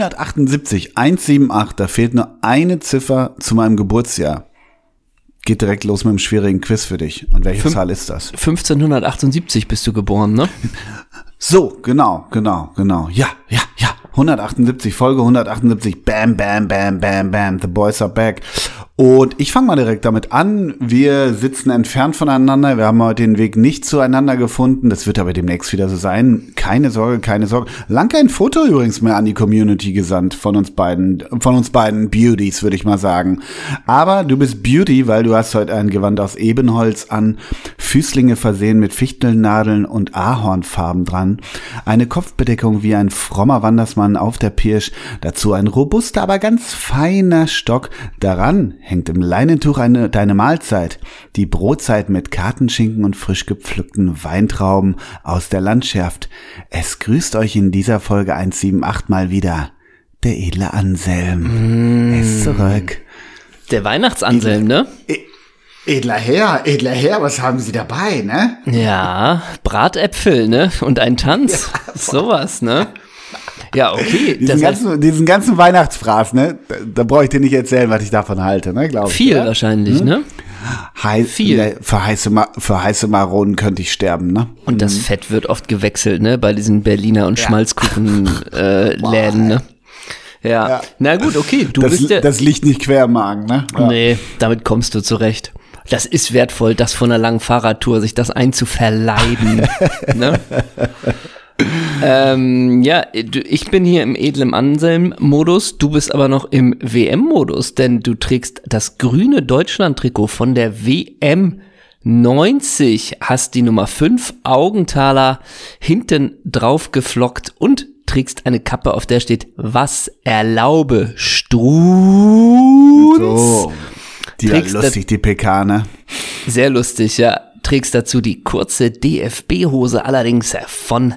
178, 178, da fehlt nur eine Ziffer zu meinem Geburtsjahr. Geht direkt los mit einem schwierigen Quiz für dich. Und welche Fünf- Zahl ist das? 1578 bist du geboren, ne? So, genau, genau, genau. Ja, ja, ja. 178, Folge 178. Bam, bam, bam, bam, bam. The boys are back. Und ich fange mal direkt damit an. Wir sitzen entfernt voneinander. Wir haben heute den Weg nicht zueinander gefunden. Das wird aber demnächst wieder so sein. Keine Sorge, keine Sorge. Lang kein Foto übrigens mehr an die Community gesandt von uns beiden, von uns beiden Beauties, würde ich mal sagen. Aber du bist Beauty, weil du hast heute ein Gewand aus Ebenholz an, Füßlinge versehen mit Fichtelnadeln und Ahornfarben dran, eine Kopfbedeckung wie ein frommer Wandersmann auf der Pirsch, dazu ein robuster, aber ganz feiner Stock. Daran hängt im Leinentuch eine, deine Mahlzeit, die Brotzeit mit Kartenschinken und frisch gepflückten Weintrauben aus der Landschaft. Es grüßt euch in dieser Folge 178 mal wieder der edle Anselm. Er ist zurück. Der Weihnachtsanselm, ne? E- Edler Herr, edler Herr, was haben Sie dabei, ne? Ja, Bratäpfel, ne? Und ein Tanz. Sowas, ne? Ja, okay. Diesen heißt, ganzen, diesen ganzen Weihnachtsfraß, ne? Da, da brauche ich dir nicht erzählen, was ich davon halte, ne? Glaube ich. viel oder? wahrscheinlich, ne? Hei viel. Ne, für, heiße für heiße Maronen könnte ich sterben, ne? Und das Fett wird oft gewechselt, ne? Bei diesen Berliner und Schmalzkuchen-Läden, äh, Läden, ne? Ja. Ja. Na gut, okay. Du Das, bist der. das liegt nicht quer im Magen, ne? Ja. Nee, damit kommst du zurecht. Das ist wertvoll, das von einer langen Fahrradtour, sich das einzuverleiben. ne? Ähm, ja, ich bin hier im edlen Anselm-Modus, du bist aber noch im WM-Modus, denn du trägst das grüne Deutschland-Trikot von der WM 90, hast die Nummer 5 Augenthaler hinten drauf geflockt und trägst eine Kappe, auf der steht, was erlaube Strunz. So. Die Trägst lustig, die PK, ne? Sehr lustig, ja. Trägst dazu die kurze DFB-Hose allerdings von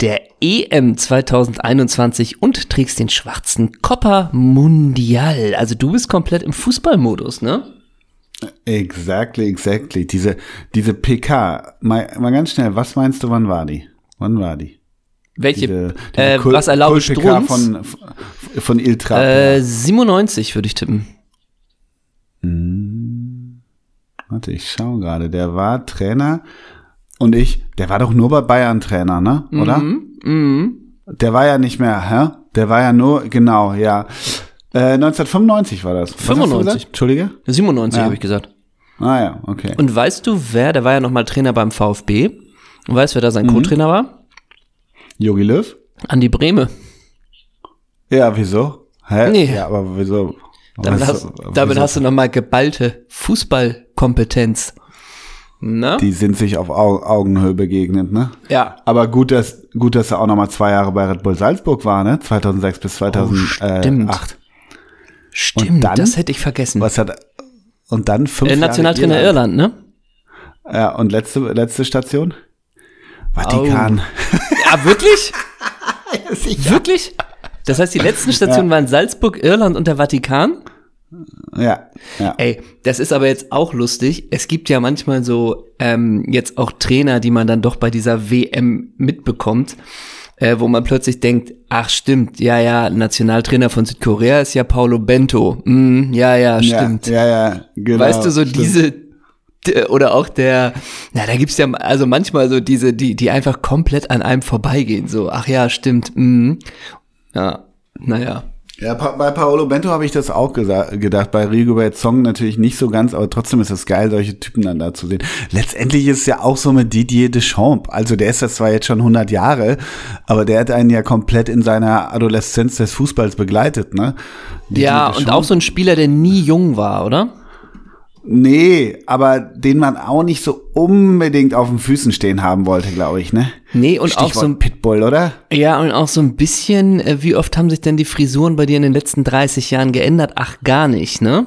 der EM 2021 und trägst den schwarzen Copper Mundial. Also du bist komplett im Fußballmodus, ne? Exactly, exactly. Diese, diese PK, mal, mal ganz schnell, was meinst du, wann war die? Wann war die? Welche? Diese, diese äh, Kul- was erlaubt Strunz? von, von Iltra. Äh, 97 würde ich tippen. Warte, ich schaue gerade. Der war Trainer und ich, der war doch nur bei Bayern Trainer, ne? Oder? Mhm. Der war ja nicht mehr, hä? Der war ja nur, genau, ja. Äh, 1995 war das. Was hast du 95. gesagt? Entschuldige? 97 Ja. habe ich gesagt. Ah ja, okay. Und weißt du, wer, der war ja nochmal Trainer beim VfB. Und weißt du, wer da Mhm. sein Co-Trainer war? Jogi Löw? Andi Brehme. Ja, wieso? Hä? Nee. Ja, aber wieso? Damit, hast, damit wieso? hast du nochmal geballte Fußballkompetenz. Na? Die sind sich auf Au Augenhöhe begegnet, ne? Ja. Aber gut, dass, gut, dass er auch noch mal zwei Jahre bei Red Bull Salzburg war, ne? 2006 bis 2008. stimmt. Stimmt, dann? das hätte ich vergessen. Was hat, und dann fünf äh, Nationaltrainer Jahre Irland, ne? Ja, und letzte, letzte Station? Vatikan. Ja, wirklich? Wirklich? Das heißt, die letzten Stationen waren Salzburg, Irland und der Vatikan? Ja, ja. Ey, das ist aber jetzt auch lustig. Es gibt ja manchmal so ähm, jetzt auch Trainer, die man dann doch bei dieser WM mitbekommt, äh, wo man plötzlich denkt, ach stimmt, ja, ja, Nationaltrainer von Südkorea ist ja Paulo Bento. Mm, ja, ja, stimmt. Ja, ja, ja genau. weißt du, so stimmt. diese oder auch der, na, da gibt's ja also manchmal so diese, die, die einfach komplett an einem vorbeigehen. So, ach ja, stimmt. Mm. Ja, naja. Ja, pa bei Paolo Bento habe ich das auch gedacht. Bei Rigobert Song natürlich nicht so ganz, aber trotzdem ist es geil, solche Typen dann da zu sehen. Letztendlich ist es ja auch so mit Didier Deschamps. Also der ist das zwar jetzt schon 100 Jahre, aber der hat einen ja komplett in seiner Adoleszenz des Fußballs begleitet, ne? Didier Ja, und Deschamps. auch so ein Spieler, der nie jung war, oder? Nee, aber den man auch nicht so unbedingt auf den Füßen stehen haben wollte, glaube ich, ne? Nee, und auch Stichwort so ein Pitbull, oder? Ja, und auch so ein bisschen, äh, wie oft haben sich denn die Frisuren bei dir in den letzten 30 Jahren geändert? Ach, gar nicht, ne?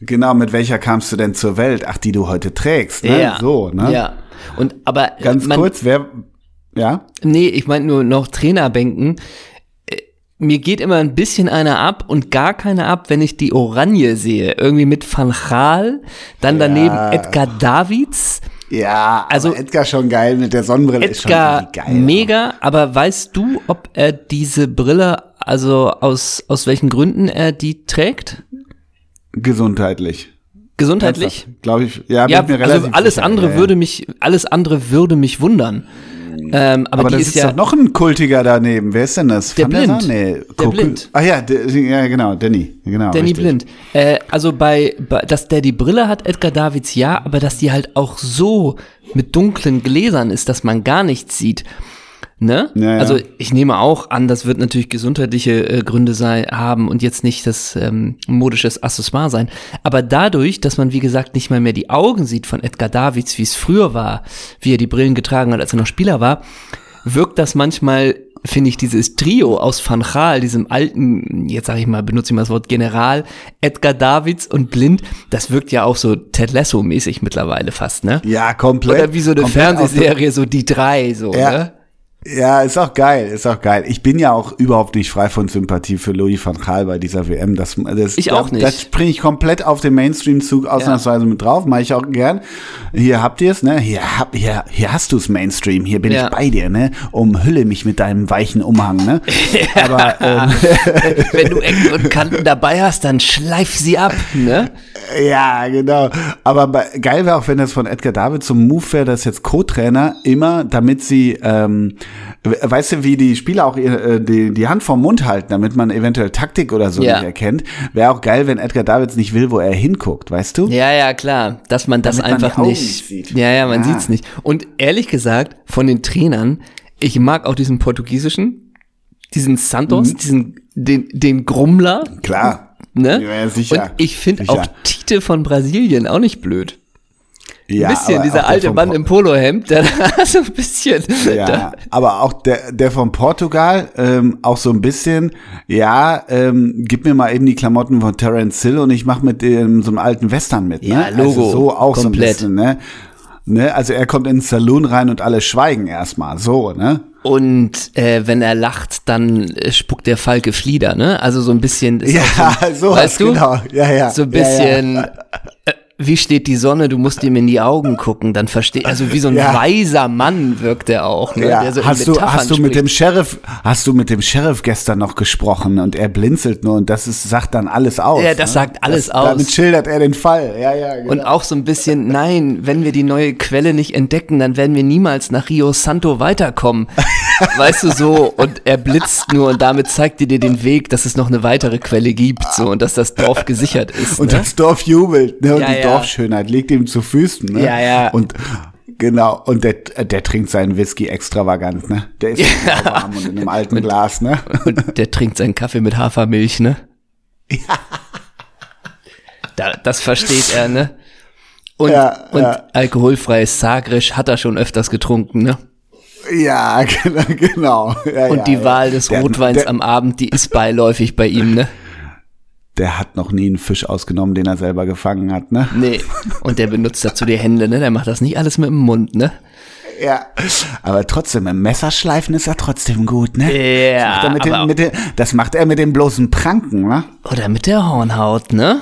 Genau, mit welcher kamst du denn zur Welt? Ach, die du heute trägst, ne? So, ne? Ja. Und aber Ganz man, kurz, wer, ja? Nee, ich meine nur noch Trainerbänken. Mir geht immer ein bisschen einer ab und gar keiner ab, wenn ich die Oranje sehe. Irgendwie mit Van Gaal, dann daneben Ja. Edgar Davids. Ja, Also- Edgar schon geil mit der Sonnenbrille ist schon Edgar geil. mega, aber weißt du, ob er diese Brille also aus, aus welchen Gründen er die trägt? Gesundheitlich. Gesundheitlich? Glaube ich. Ja, Ja, also alles sicher. andere Ja, ja. würde mich, alles andere würde mich wundern. Ähm, aber, Aber da ist sitzt ja, doch noch ein Kultiger daneben. Wer ist denn das? Der Van Blind. Sar? Nee, Der Blind. Ah ja, der, ja, genau, Danny. Genau, Danny richtig. Blind. Äh, also bei, bei, dass der die Brille hat, Edgar Davids ja, aber dass die halt auch so mit dunklen Gläsern ist, dass man gar nichts sieht. Ne? Ja, ja. Also ich nehme auch an, das wird natürlich gesundheitliche äh, Gründe sein, haben und jetzt nicht das ähm, modisches Accessoire sein. Aber dadurch, dass man wie gesagt nicht mal mehr die Augen sieht von Edgar Davids, wie es früher war, wie er die Brillen getragen hat, als er noch Spieler war, wirkt das manchmal, finde ich, dieses Trio aus Van Gaal, diesem alten, jetzt sage ich mal, benutze ich mal das Wort General, Edgar Davids und Blind, das wirkt ja auch so Ted Lasso-mäßig mittlerweile fast, ne? Ja, komplett. Oder wie so eine Fernsehserie, so die drei, so, Ja. ne? Ja, ist auch geil, ist auch geil. Ich bin ja auch überhaupt nicht frei von Sympathie für Louis van Gaal bei dieser WM. Das, das, Ich auch nicht. Das springe ich komplett auf den Mainstream-Zug ausnahmsweise mit drauf, mache ich auch gern. Hier habt ihr es, ne? Hier, hab, hier, hier hast du's Mainstream, hier bin Ja. ich bei dir, ne? Umhülle mich mit deinem weichen Umhang, ne? Aber ähm, Wenn du Ecken und Kanten dabei hast, dann schleif sie ab, ne? Ja, genau. Aber bei, geil wäre auch, wenn das von Edgar David zum Move wäre, dass jetzt Co-Trainer immer, damit sie, ähm, weißt du, wie die Spieler auch ihr, äh, die, die Hand vorm Mund halten, damit man eventuell Taktik oder so Ja. nicht erkennt, wäre auch geil, wenn Edgar Davids nicht will, wo er hinguckt, weißt du? Ja, ja, klar, dass man das Damit man einfach Augen nicht, sieht. Ja, ja, man Ja. sieht's nicht. Und ehrlich gesagt, von den Trainern, ich mag auch diesen portugiesischen, diesen Santos, diesen, den, den Grummler, Klar. ne? Ja, sicher. Und ich finde auch Tite von Brasilien auch nicht blöd. Ja, Ein bisschen, dieser alte Mann Po- im Polohemd, der da so ein bisschen, Ja, da, aber auch der, der von Portugal, ähm, auch so ein bisschen, ja, ähm, gib mir mal eben die Klamotten von Terence Hill und ich mach mit dem so einem alten Western mit, ne? Ja, Logo, Also so auch komplett. so ein bisschen, ne? Ne, also er kommt ins Saloon rein und alle schweigen erstmal, so, ne? Und äh, wenn er lacht, dann äh, spuckt der Falke Flieder, ne? Also so ein bisschen. ist Ja, so, so weißt du? genau. Ja, ja. So ein Ja, ja. wie steht die Sonne? Du musst ihm in die Augen gucken, dann versteht. Also wie so ein Ja. weiser Mann wirkt er auch, ne? Ja, Der so hast du, hast du mit spricht. dem Sheriff, hast du mit dem Sheriff gestern noch gesprochen und er blinzelt nur und das ist, sagt dann alles aus. Ja, das ne? sagt alles das, aus. Damit schildert er den Fall. Ja, ja, genau. Und auch so ein bisschen, nein, wenn wir die neue Quelle nicht entdecken, dann werden wir niemals nach Rio Santo weiterkommen. weißt du so? Und er blitzt nur und damit zeigt er dir den Weg, dass es noch eine weitere Quelle gibt, so und dass das Dorf gesichert ist. Und ne? das Dorf jubelt, ne? Und Ja, ja. Dorfschönheit liegt ihm zu Füßen, ne? Ja, ja. Und genau, und der, der trinkt seinen Whisky extravagant, ne? Der ist ja. warm und in einem alten Glas, ne? Und der trinkt seinen Kaffee mit Hafermilch, ne? Da, das versteht er, ne? Und, Ja, und ja. alkoholfreies Sagres hat er schon öfters getrunken, ne? Ja, genau, genau. Ja, Und ja, die ja. Wahl des Der- Rotweins der, am Abend, die ist beiläufig bei ihm, ne? Der hat noch nie einen Fisch ausgenommen, den er selber gefangen hat, ne? Nee. Und der benutzt dazu die Hände, ne? Der macht das nicht alles mit dem Mund, ne? Ja. Aber trotzdem, im Messerschleifen ist er trotzdem gut, ne? Ja, Das macht er den, den, das macht er mit dem bloßen Pranken, ne? Oder mit der Hornhaut, ne?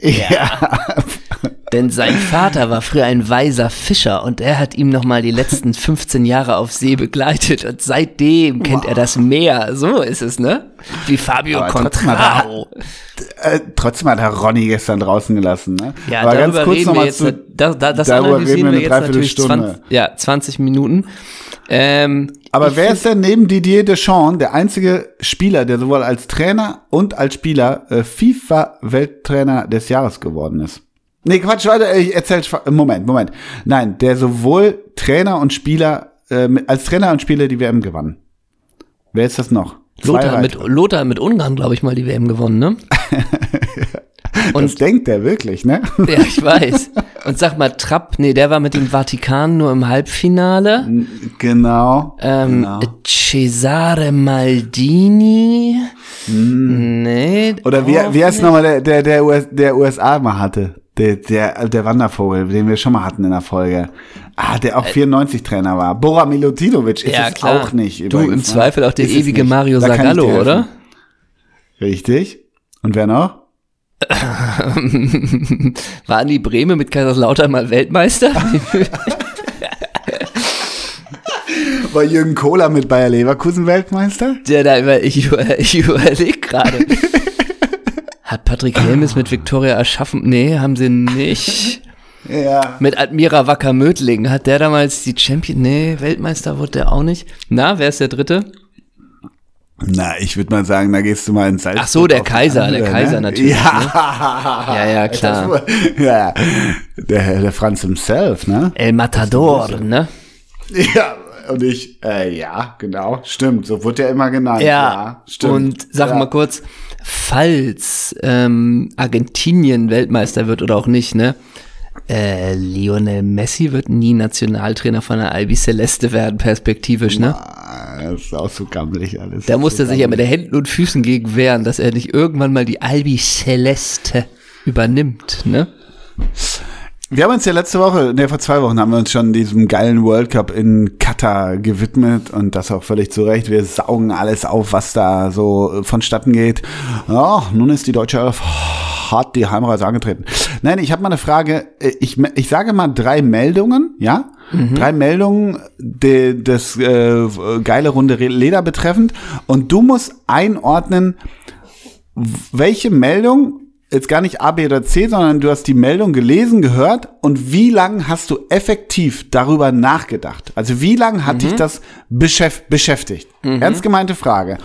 Ja. Denn sein Vater war früher ein weiser Fischer und er hat ihm nochmal die letzten 15 Jahre auf See begleitet und seitdem kennt er das Meer. So ist es, ne? Wie Fabio Aber trotzdem hat er- Contrao. Äh, trotzdem hat er Ronny gestern draußen gelassen, ne? Ja, Aber darüber reden noch wir jetzt, zu- da, da, das darüber reden wir eine jetzt natürlich Dreiviertelstunde. 20, ja, 20 Minuten. Ähm, Aber wer ist denn neben Didier Deschamps der einzige Spieler, der sowohl als Trainer und als Spieler äh, FIFA-Welttrainer des Jahres geworden ist? Nee, Quatsch, warte, ich erzähl, Moment, Moment. Nein, der sowohl Trainer und Spieler, äh, als Trainer und Spieler die WM gewann. Wer ist das noch? Zwei Lothar mit. Lothar mit Ungarn, glaube ich, mal die WM gewonnen, ne? Das Und denkt der wirklich, ne? ja, ich weiß. Und sag mal, Trapp, nee, der war mit dem Vatikan nur im Halbfinale. Genau. Ähm, genau. Cesare Maldini. Nee. Oder wie, wie heißt nochmal der, der, der, US, der USA mal hatte? Der, der, der Wandervogel, den wir schon mal hatten in der Folge. Ah, der auch 94 Trainer war. Bora Milutinovic ist Ja, es klar. auch nicht. Du, übrigens, im ne? Zweifel auch der ewige. Mario helfen. oder? Richtig. Und wer noch? War Andi Breme mit Kaiserslautern mal Weltmeister? War Jürgen Kohler mit Bayer Leverkusen Weltmeister? Ja, da über, ich, über, ich überlege gerade. Hat Patrick Helmes mit Viktoria erschaffen? Nee, haben sie nicht. Ja. Mit Admira Wacker Mödling. Hat der damals die Champion? Nee, Weltmeister wurde der auch nicht. Na, wer ist der dritte? Na, ich würde mal sagen, da gehst du mal ins Salzburg. Ach so, der Kaiser, andere, der Kaiser natürlich, Ja, Ja, ja, klar. Ja, der, der Franz himself, ne? El Matador, ne? Ja, und ich, äh, ja, genau, stimmt, so wurde er immer genannt. Ja, stimmt. und sag ja. mal kurz, falls ähm, Argentinien Weltmeister wird oder auch nicht, ne? Äh, Lionel Messi wird nie Nationaltrainer von der Albi Celeste werden, perspektivisch, ne? Das ist auch so gammelig alles. Da muss ist er so sich ja mit gammelig. den Händen und Füßen gegen wehren, dass er nicht irgendwann mal die Albi Celeste übernimmt, ne? Wir haben uns ja letzte Woche, ne, vor zwei Wochen haben wir uns schon diesem geilen World Cup in Katar gewidmet und das auch völlig zu Recht. Wir saugen alles auf, was da so vonstatten geht. Ja, nun ist die deutsche Elf hart die Heimreise angetreten. Nein, ich habe mal eine Frage. Ich, ich sage mal drei Meldungen, ja? Drei Meldungen de, des äh, geile Runde Leder betreffend und du musst einordnen, welche Meldung, jetzt gar nicht A, B oder C, sondern du hast die Meldung gelesen, gehört und wie lange hast du effektiv darüber nachgedacht? Also wie lange hat dich das beschäf beschäftigt? Ernst gemeinte Frage.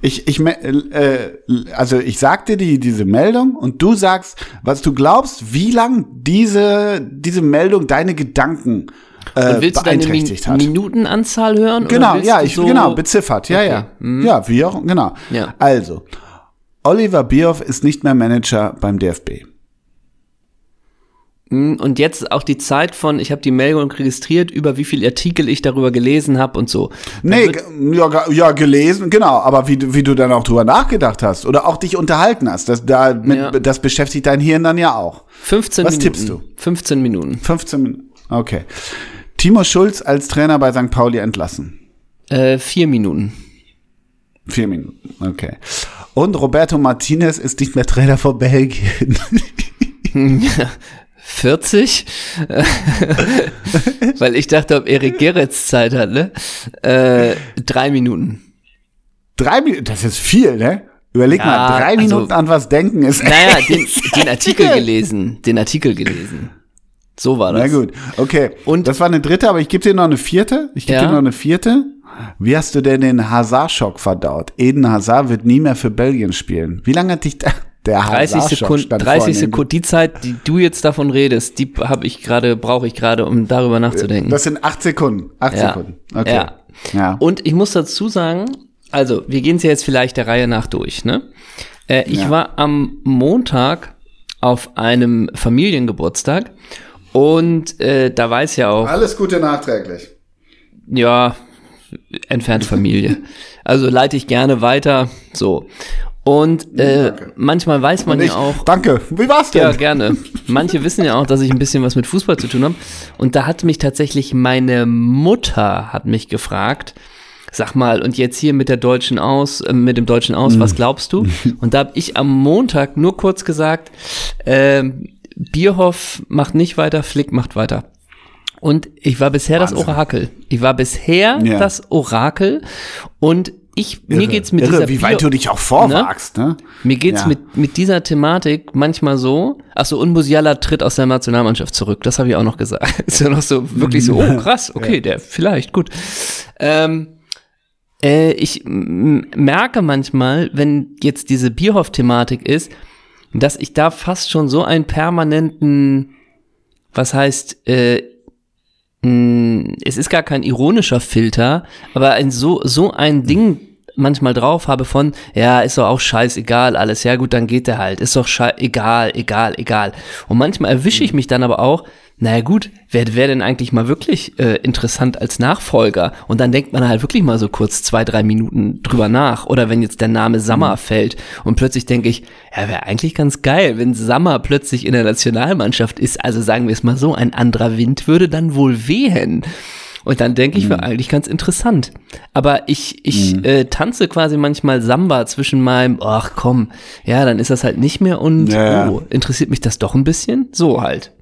Ich, ich, äh, also ich sagte die, diese Meldung und du sagst, was du glaubst, wie lang diese, diese Meldung deine Gedanken äh, Und willst du deine Min beeinträchtigt hat. Minutenanzahl hören? Genau, ja, ich, so genau, beziffert, ja, Okay, ja. mhm. Ja, wie auch, genau. Ja. Also, Oliver Bierhoff ist nicht mehr Manager beim DFB. Mm, Und jetzt auch die Zeit von, ich habe die Meldung registriert, über wie viele Artikel ich darüber gelesen habe und so. Nee, ja, ja, gelesen, genau, aber wie, du- wie du dann auch drüber nachgedacht hast oder auch dich unterhalten hast, das, da, mit, Ja. das beschäftigt dein Hirn dann ja auch. 15 Was Minuten. tippst du? 15 Minuten. 15 Minuten. Okay. Timo Schulz als Trainer bei St. Pauli entlassen. Äh, vier Minuten. Vier Minuten. Okay. Und Roberto Martinez ist nicht mehr Trainer vor Belgien. 40? Weil ich dachte, ob Erik Geretz Zeit hat, ne? Äh, drei Minuten. Drei Minuten, das ist viel, ne? Überleg Ja, mal, drei also- Minuten an was denken ist. Naja, den, den Artikel gelesen. Den Artikel gelesen. So war das. Na gut, okay. Und- das war eine dritte, aber ich gebe dir noch eine vierte. Ich gebe Ja. dir noch eine vierte. Wie hast du denn den Hazard-Schock verdaut? Eden Hazard wird nie mehr für Belgien spielen. Wie lange hat dich der, der 30 Hazard-Schock Sekunden, stand 30 vorne? Sekunden, die Zeit, die du jetzt davon redest, die habe ich gerade, brauche ich gerade, um darüber nachzudenken. Das sind acht Sekunden. Acht Ja. Sekunden. Okay. Ja. ja. Und ich muss dazu sagen, also wir gehen es ja jetzt vielleicht der Reihe nach durch, ne? Äh, ich Ja. war am Montag auf einem Familiengeburtstag und äh, da weiß ja auch, Alles Gute nachträglich. ja, entfernte Familie. Also leite ich gerne weiter, so. Und äh, Danke. manchmal weiß man ja auch, danke. Wie war's denn? ja, gerne. Manche wissen ja auch, dass ich ein bisschen was mit Fußball zu tun habe. Und da hat mich tatsächlich meine Mutter hat mich gefragt, sag mal, und jetzt hier mit der deutschen Aus, äh, mit dem deutschen Aus, was glaubst du? Und da habe ich am Montag nur kurz gesagt, ähm, Bierhoff macht nicht weiter, Flick macht weiter. Und ich war bisher das Wahnsinn. Orakel. Ich war bisher Ja. das Orakel und ich, mir Irre, geht's mit irre, dieser wie weit du dich auch vorwagst, ne? mir geht's Ja. mit, mit dieser Thematik manchmal so, ach so, und Musiala tritt aus der Nationalmannschaft zurück, das habe ich auch noch gesagt. Ist ja noch so, wirklich so, oh krass, okay, der, vielleicht, gut. Ähm, äh, ich merke manchmal, wenn jetzt diese Bierhoff-Thematik ist, dass ich da fast schon so einen permanenten, was heißt, äh, es ist gar kein ironischer Filter, aber ein so, so ein Ding manchmal drauf habe von, ja, ist doch auch scheißegal alles, ja gut, dann geht der halt, ist doch egal, egal, egal. Und manchmal erwische ich mich dann aber auch, naja gut, wer wäre denn eigentlich mal wirklich äh, interessant als Nachfolger? Und dann denkt man halt wirklich mal so kurz zwei, drei Minuten drüber nach. Oder wenn jetzt der Name Sammer fällt und plötzlich denke ich, ja, wäre eigentlich ganz geil, wenn Sammer plötzlich in der Nationalmannschaft ist. Also sagen wir es mal so, ein anderer Wind würde dann wohl wehen. Und dann denke ich, wäre eigentlich ganz interessant. Aber ich, ich äh, tanze quasi manchmal Samba zwischen meinem, ach komm, ja, dann ist das halt nicht mehr und ja. oh, interessiert mich das doch ein bisschen? So halt.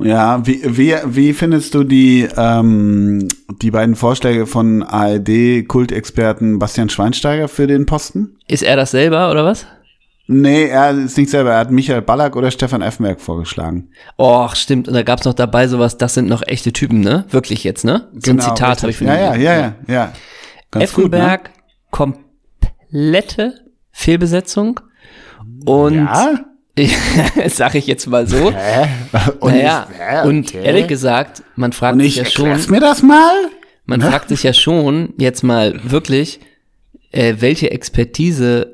Ja, wie, wie, wie findest du die, ähm, die beiden Vorschläge von ARD-Kultexperten Bastian Schweinsteiger für den Posten? Ist er das selber oder was? Nee, er ist nicht selber. Er hat Michael Ballack oder Stefan Effenberg vorgeschlagen. Och, stimmt. Und da gab's noch dabei sowas, das sind noch echte Typen, ne? Wirklich jetzt, ne? So ein Genau, Zitat richtig. habe ich von Ja, ja, ja, ja, ja. Ganz gut, ne? Effenberg, komplette Fehlbesetzung. Und Ja? sag ich jetzt mal so. Hä? Und naja, hä? und Okay. ehrlich gesagt, man fragt sich ich ja schon, mir das mal? man fragt sich ja schon jetzt mal wirklich, äh, welche Expertise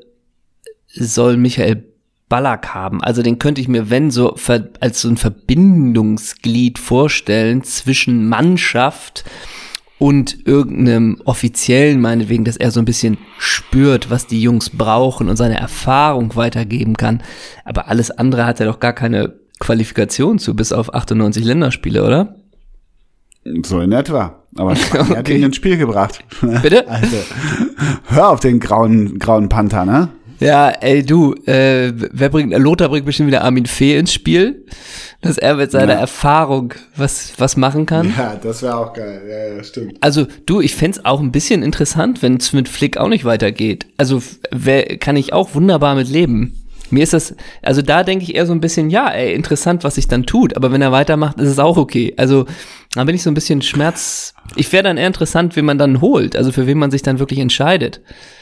soll Michael Ballack haben? Also den könnte ich mir, wenn so als so ein Verbindungsglied vorstellen zwischen Mannschaft und irgendeinem Offiziellen, meinetwegen, dass er so ein bisschen spürt, was die Jungs brauchen und seine Erfahrung weitergeben kann. Aber alles andere hat er doch gar keine Qualifikation zu, bis auf 98 Länderspiele, oder? So in etwa. Aber Spanien hat Okay. ihn ins Spiel gebracht. Bitte? Also, hör auf den grauen, grauen Panther, ne? Ja, ey, du, äh, wer bringt, Lothar bringt bestimmt wieder Armin Fee ins Spiel, dass er mit seiner Ja. Erfahrung was, was machen kann. Ja, das wäre auch geil. Ja, ja, stimmt. Also, du, ich fänd's auch ein bisschen interessant, wenn es mit Flick auch nicht weitergeht. Also, wer, kann ich auch wunderbar mit leben. Mir ist das, also da denke ich eher so ein bisschen, ja, ey, interessant, was sich dann tut, aber wenn er weitermacht, ist es auch okay. Also, da bin ich so ein bisschen Schmerz. Ich wäre dann eher interessant, wen man dann holt, also für wen man sich dann wirklich entscheidet.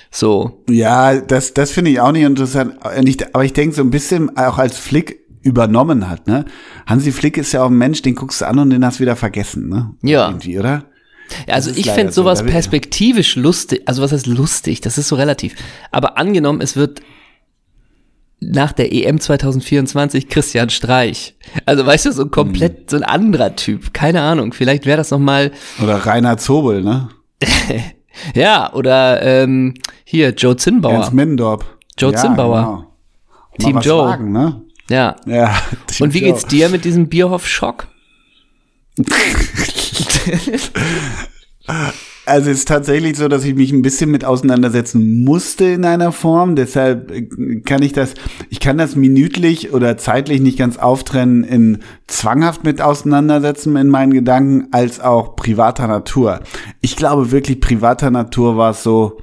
So. Ja, das, das finde ich auch nicht interessant. Äh, Nicht, aber ich denke so ein bisschen auch als Flick übernommen hat, ne? Hansi Flick ist ja auch ein Mensch, den guckst du an und den hast du wieder vergessen, ne? Ja. Irgendwie, oder? Ja, also ich fände so, sowas perspektivisch lustig, also was heißt lustig, das ist so relativ. Aber angenommen, es wird nach der EM 2024 Christian Streich. Also weißt du, so ein komplett, so ein anderer Typ, keine Ahnung, vielleicht wäre das nochmal, Oder Rainer Zobel, ne? ja, oder ähm, hier, Joe Zinnbauer. Ernst Middendorf. Joe Zinnbauer. Genau. Team Joe. Wagen, ne? Ja. Ja. Team Und wie Joe. geht's dir mit diesem Bierhoff-Schock? Also es ist tatsächlich so, dass ich mich ein bisschen mit auseinandersetzen musste in einer Form. Deshalb äh, kann ich das, ich kann das minütlich oder zeitlich nicht ganz auftrennen in zwanghaft mit auseinandersetzen in meinen Gedanken, als auch privater Natur. Ich glaube wirklich privater Natur war es so.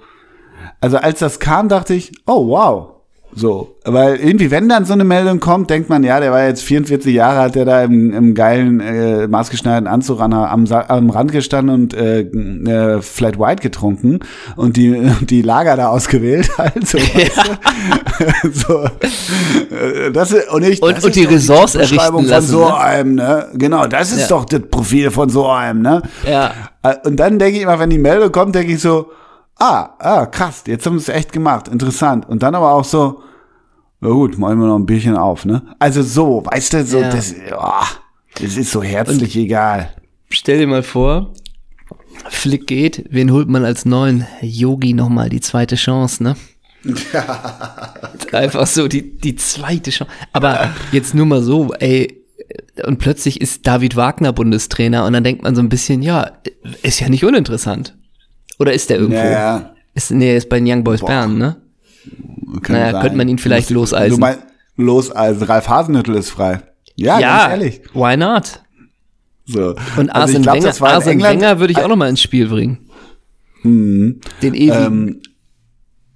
Also als das kam, dachte ich, oh wow. So, weil irgendwie, wenn dann so eine Meldung kommt, denkt man, ja, der war jetzt 44 Jahre, hat der da im, im geilen, äh, maßgeschneiderten Anzug an, am, am Rand gestanden und äh, äh, Flat White getrunken und die, die Lager da ausgewählt. Also, du? so, äh, das ist, und, ich, Und- das und die Ressorts errichten von lassen, so ne? einem, ne? Genau, das ist Ja. doch das Profil von so einem, ne? Ja. Äh, Und dann denke ich immer, wenn die Meldung kommt, denke ich so, ah, ah, krass, jetzt haben sie es echt gemacht, interessant. Und dann aber auch so, na gut, machen wir noch ein Bierchen auf, ne? Also so, weißt du, so, Ja. das, oh, das ist so herzlich egal. Stell dir mal vor, Flick geht, wen holt man als neuen Yogi nochmal die zweite Chance, ne? Einfach so die, die zweite Chance. Aber jetzt nur mal so, ey, und plötzlich ist David Wagner Bundestrainer und dann denkt man so ein bisschen, ja, ist ja nicht uninteressant. Oder ist der irgendwo? Ja, ja. Ist, nee, er ist bei den Young Boys Boah. Bern, ne? Kann Naja, sein. könnte man ihn vielleicht Du loseisen. meinst, loseisen, Ralf Hasenhüttl ist frei. Ja, Ja, ganz ehrlich. why not? So. Und Also Arsene glaub, Wenger, das Arsene Wenger würde ich auch noch mal ins Spiel bringen. Den ewigen. Ähm,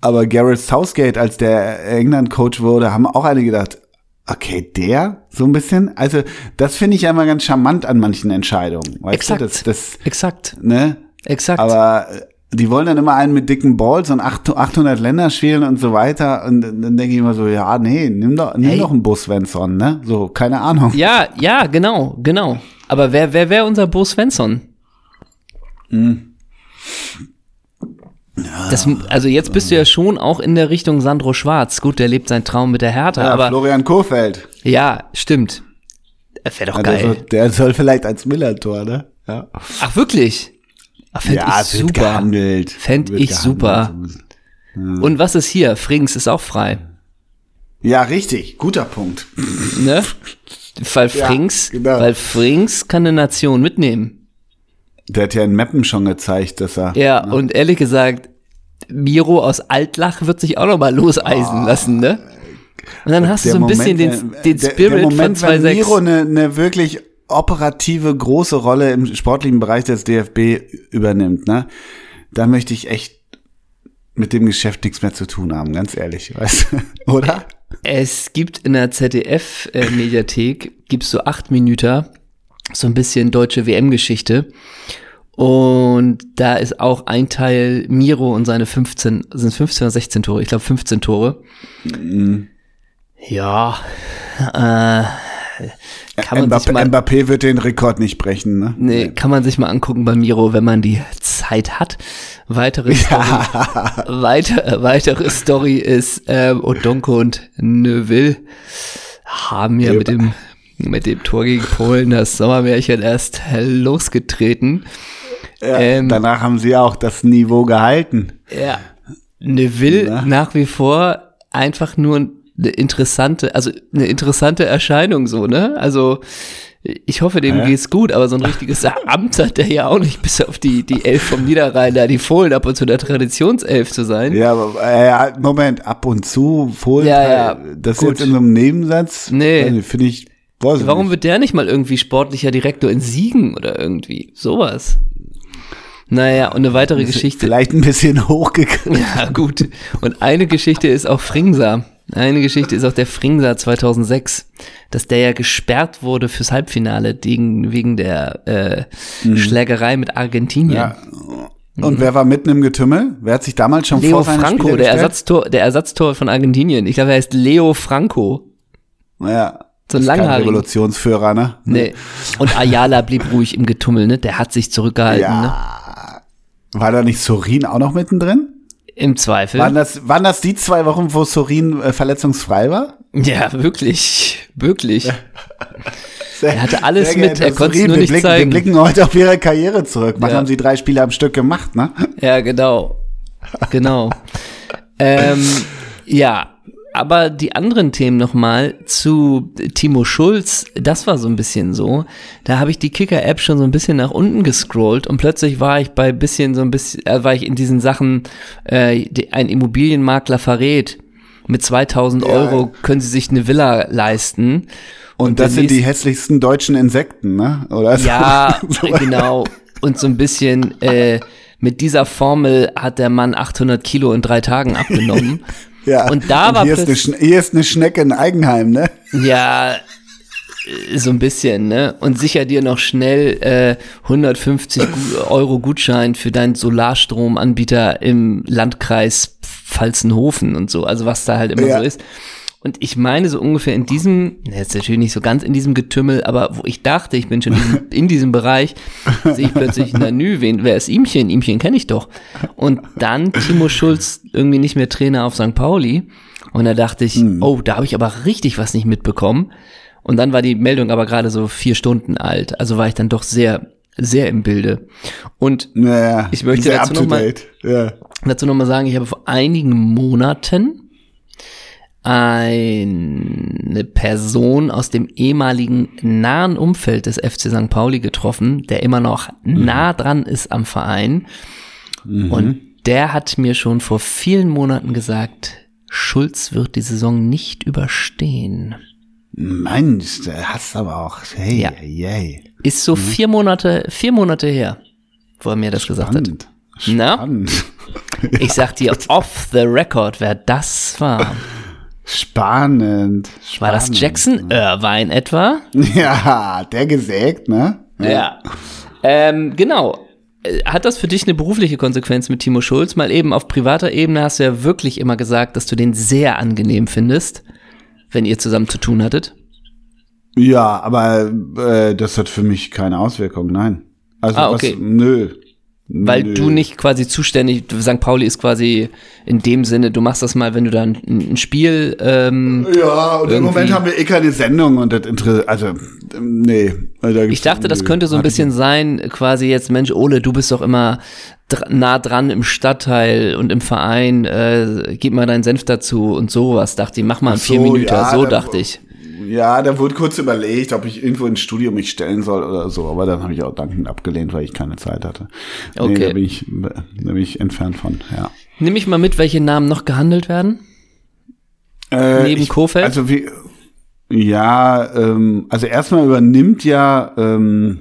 aber Gareth Southgate, als der England-Coach wurde, haben auch alle gedacht, okay, der so ein bisschen. Also das finde ich ja immer ganz charmant an manchen Entscheidungen. Weißt Exakt. du, das, das, Exakt. ne? Exakt. Aber äh, die wollen dann immer einen mit dicken Balls und 8 800 Länderspielen und so weiter. Und dann denke ich immer so, ja, nee, nimm doch, nimm Ey. doch einen Bus Svensson, ne? So, keine Ahnung. Ja, ja, genau, genau. Aber wer, wer wäre unser Bo Svensson? Das, also jetzt bist du ja schon auch in der Richtung Sandro Schwarz. Gut, der lebt seinen Traum mit der Hertha, Ja, aber Florian Kohfeldt. ja, stimmt. Wäre doch Ja, der, soll, geil. der soll vielleicht als Millertor, ne? Ja, Ach, wirklich? Ach, Fänd ich es wird super. gehandelt. Fänd Wird ich super. gehandelt. Und was ist hier? Frings ist auch frei. Ja, richtig. Guter Punkt. Ne? Weil Ja, Frings, genau. weil Frings kann eine Nation mitnehmen. Der hat ja in Meppen schon gezeigt, dass er. Ja, und ehrlich gesagt, Miro aus Altlach wird sich auch noch mal loseisen lassen, ne? Und dann hast du Der so ein bisschen Moment, den, wenn- den der- Spirit der Moment, von wenn 2.6. Miro eine, eine wirklich operative große Rolle im sportlichen Bereich des DFB übernimmt, ne, da möchte ich echt mit dem Geschäft nichts mehr zu tun haben, ganz ehrlich, weißt du, oder? Es gibt in der ZDF-Mediathek, äh, gibt's so acht Minuten, so ein bisschen deutsche WM-Geschichte. Und da ist auch ein Teil Miro und seine 15, sind 15 oder 16 Tore? Ich glaube 15 Tore. Mhm. Ja, äh, kann man Mbappé, sich mal, Mbappé wird den Rekord nicht brechen, ne? Nee, kann man sich mal angucken bei Miro, wenn man die Zeit hat. Weitere Story, ja. weiter, weitere Story ist, ähm, Odonko und Neuville haben ja, ja mit dem, mit dem Tor gegen Polen das Sommermärchen erst losgetreten. Ja, ähm, danach haben sie auch das Niveau gehalten. Ja. Neville Na? nach wie vor einfach nur eine interessante, also eine interessante Erscheinung so, ne? Also ich hoffe, dem ja. geht's gut, aber so ein richtiges Amt hat der ja auch nicht, bis auf die, die Elf vom Niederrhein, da die Fohlen ab und zu der Traditionself zu sein. Ja, aber äh, Moment, ab und zu Fohlen, ja, ja, das gut. jetzt in so einem Nebensatz, nee. finde ich, Warum nicht. wird der nicht mal irgendwie sportlicher Direktor in Siegen oder irgendwie? Sowas. Naja, und eine weitere Geschichte. Vielleicht ein bisschen hochgegriffen. Ja, gut. Und eine Geschichte ist auch Fringsa. Eine Geschichte ist auch der Fringsa 2006, dass der ja gesperrt wurde fürs Halbfinale wegen, wegen der äh, mhm. Schlägerei mit Argentinien. Ja. Und mhm. wer war mitten im Getümmel? Wer hat sich damals schon Leo vor Franco, der Ersatztor, der Ersatztor von Argentinien. Ich glaube, er heißt Leo Franco. Ja. So ein langhaariger. Revolutionsführer, ne? Nee. Und Ayala blieb ruhig im Getummel, ne? Der hat sich zurückgehalten, ja. ne? War da nicht Sorin auch noch mittendrin? Im Zweifel. Waren das, waren das die zwei Wochen, wo Sorin äh, verletzungsfrei war? Ja, wirklich. Wirklich. Sehr, er hatte alles mit, er konnte es nur nicht blicken, zeigen. Wir blicken heute auf ihre Karriere zurück. Was ja. haben sie drei Spiele am Stück gemacht, ne? Ja, genau. Genau. ähm, ja, aber die anderen Themen nochmal zu Timo Schulz, das war so ein bisschen so. Da habe ich die Kicker-App schon so ein bisschen nach unten gescrollt und plötzlich war ich bei bisschen so ein bisschen, äh, war ich in diesen Sachen, äh, ein Immobilienmakler verrät. Mit 2000 ja. Euro können sie sich eine Villa leisten. Und, und das sind die hässlichsten deutschen Insekten, ne? Oder so? Ja, genau. Und so ein bisschen, äh, mit dieser Formel hat der Mann 800 Kilo in drei Tagen abgenommen. Ja. Und da und war hier ist, eine, hier ist eine Schnecke in Eigenheim, ne? Ja, äh, so ein bisschen, ne? Und sicher dir noch schnell äh, 150 Euro Gutschein für deinen Solarstromanbieter im Landkreis Pfalzenhofen und so, also was da halt immer ja. so ist. Und ich meine so ungefähr in diesem, jetzt natürlich nicht so ganz in diesem Getümmel, aber wo ich dachte, ich bin schon in, in diesem Bereich, sehe ich plötzlich, na nü, wen, wer ist Ihmchen? Ihmchen kenne ich doch. Und dann Timo Schulz irgendwie nicht mehr Trainer auf St. Pauli. Und da dachte ich, hm. oh, da habe ich aber richtig was nicht mitbekommen. Und dann war die Meldung aber gerade so vier Stunden alt. Also war ich dann doch sehr, sehr im Bilde. Und naja, ich möchte dazu nochmal ja. dazu noch mal sagen, ich habe vor einigen Monaten eine Person aus dem ehemaligen nahen Umfeld des FC St. Pauli getroffen, der immer noch mhm. nah dran ist am Verein. Mhm. Und der hat mir schon vor vielen Monaten gesagt, Schulz wird die Saison nicht überstehen. Mensch, der hast aber auch, hey, ja. hey. Ist so mhm. vier Monate, vier Monate her, wo er mir das Spannend. gesagt hat. Spannend. Na? Ich sag dir off the record, wer das war. Spannend, spannend. War das Jackson Irvine etwa? Ja, der gesägt, ne? Ja. ja. Ähm, genau. Hat das für dich eine berufliche Konsequenz mit Timo Schulz? Mal eben auf privater Ebene hast du ja wirklich immer gesagt, dass du den sehr angenehm findest, wenn ihr zusammen zu tun hattet. Ja, aber äh, das hat für mich keine Auswirkung, nein. Also ah, okay. was, nö, weil Nö. du nicht quasi zuständig, St. Pauli ist quasi in dem Sinne, du machst das mal, wenn du dann ein, Spiel. Ähm, ja, und im Moment haben wir eh keine Sendung und das interessiert, also, nee. Da ich dachte, das könnte so ein bisschen sein, quasi jetzt, Mensch, Ole, du bist doch immer dr nah dran im Stadtteil und im Verein, äh, gib mal deinen Senf dazu und sowas, dachte ich, mach mal in vier so, Minuten, ja, so dachte ich. Ja, da wurde kurz überlegt, ob ich irgendwo ins Studio mich stellen soll oder so, aber dann habe ich auch dankend abgelehnt, weil ich keine Zeit hatte. Okay. Nee, da bin ich, da bin ich entfernt von, ja. Nimm ich mal mit, welche Namen noch gehandelt werden? Äh, Neben ich, Kofeld? Also wie, Ja, ähm, also erstmal übernimmt ja ähm,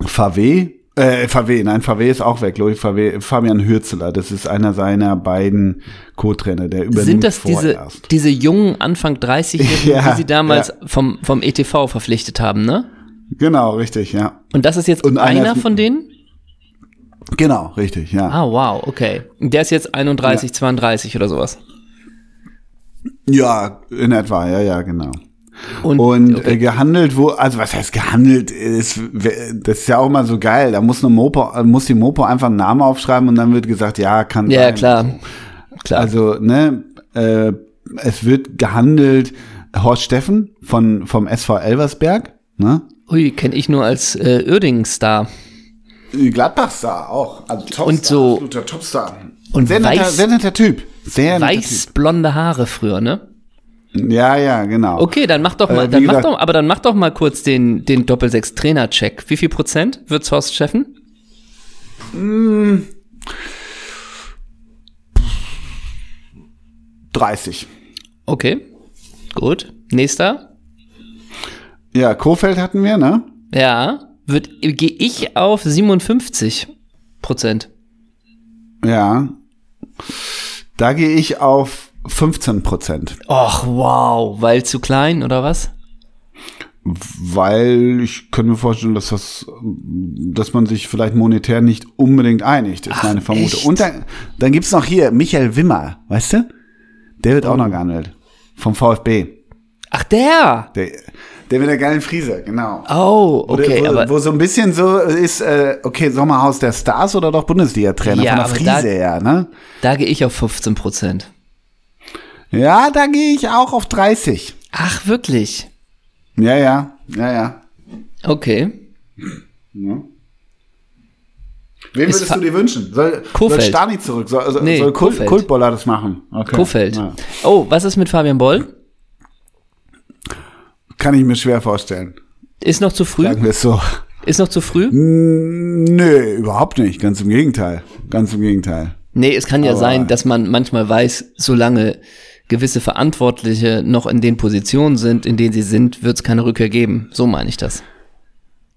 VW, äh, VW, nein, VW ist auch weg, Louis VW, Fabian Hürzeler, das ist einer seiner beiden Co-Trainer, der übernimmt Sind das diese, vorerst. diese jungen Anfang 30-Jährigen, Ja, die sie damals ja. vom, vom ETV verpflichtet haben, ne? Genau, richtig, ja. Und das ist jetzt Und einer einer von denen? Genau, richtig, ja. Ah, wow, okay. Der ist jetzt 31, 32 oder sowas. Ja, in etwa, ja, ja, genau. Und, Und okay. äh, gehandelt, wo, also was heißt gehandelt, ist, das ist ja auch immer so geil. Da muss eine Mopo, muss die Mopo einfach einen Namen aufschreiben und dann wird gesagt, ja, kann ja, sein. klar. Klar. Also, ne, äh, es wird gehandelt, Horst Steffen von, vom SV Elversberg, ne? Ui, kenne ich nur als äh, Uerdingen-Star. Gladbach-Star auch. Also Topstar, Und so- absoluter Topstar. Und sehr netter, weiß- sehr netter Typ. Sehr netter Weiß-blonde Haare früher, ne? Ja, ja, genau. Okay, dann mach doch mal, Äh, dann mach gesagt- doch, aber dann mach doch mal kurz den, den Doppel-6-Trainer-Check. Wie viel Prozent wird's Horst Steffen? 30. Okay, gut. Nächster. Ja, Kofeld hatten wir, ne? Ja, wird, gehe ich auf 57 Prozent. Ja. Da gehe ich auf 15 Prozent. Och, wow, weil zu klein oder was? Weil ich könnte mir vorstellen, dass das, dass man sich vielleicht monetär nicht unbedingt einigt, ist Ach, meine Vermutung. echt? Und dann, dann gibt's noch hier Michael Wimmer, weißt du? Der wird Oh. auch noch gehandelt. Vom VfB. Ach, der! Der, der mit der geilen Frise, genau. Oh, okay, wo, aber wo so ein bisschen so ist, äh, okay, Sommerhaus der Stars oder doch Bundesliga-Trainer Ja, von der Frise da- her, ne? da gehe ich auf 15 Prozent. Ja, da gehe ich auch auf 30. Ach, wirklich? Ja, ja, ja, ja. Okay. ja. Wen würdest du dir wünschen? Soll, Kofeld. soll Stani zurück? Soll, soll, Nee, soll Kult. Kultboller das machen? Okay. Kofeld. Ja. Oh, was ist mit Fabian Boll? Kann ich mir schwer vorstellen. Ist noch zu früh? Sagen wir es so. Ist noch zu früh? Nö, überhaupt nicht. Ganz im Gegenteil. Ganz im Gegenteil. Nee, es kann ja Aber- sein, dass man manchmal weiß, solange gewisse Verantwortliche noch in den Positionen sind, in denen sie sind, wird es keine Rückkehr geben. So meine ich das.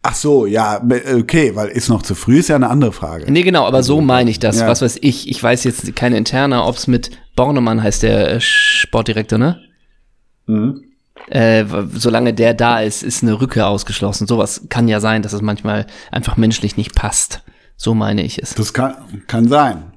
Ach so, ja, okay, weil ist noch zu früh, ist ja eine andere Frage. Nee, genau, aber so meine ich das. Ja. Was weiß ich. Ich weiß jetzt keine interne, ob es mit Bornemann heißt, der äh, Sportdirektor, ne? Mhm. Äh, solange der da ist, ist eine Rückkehr ausgeschlossen. Sowas kann ja sein, dass es manchmal einfach menschlich nicht passt. So meine ich es. Das kann, kann sein.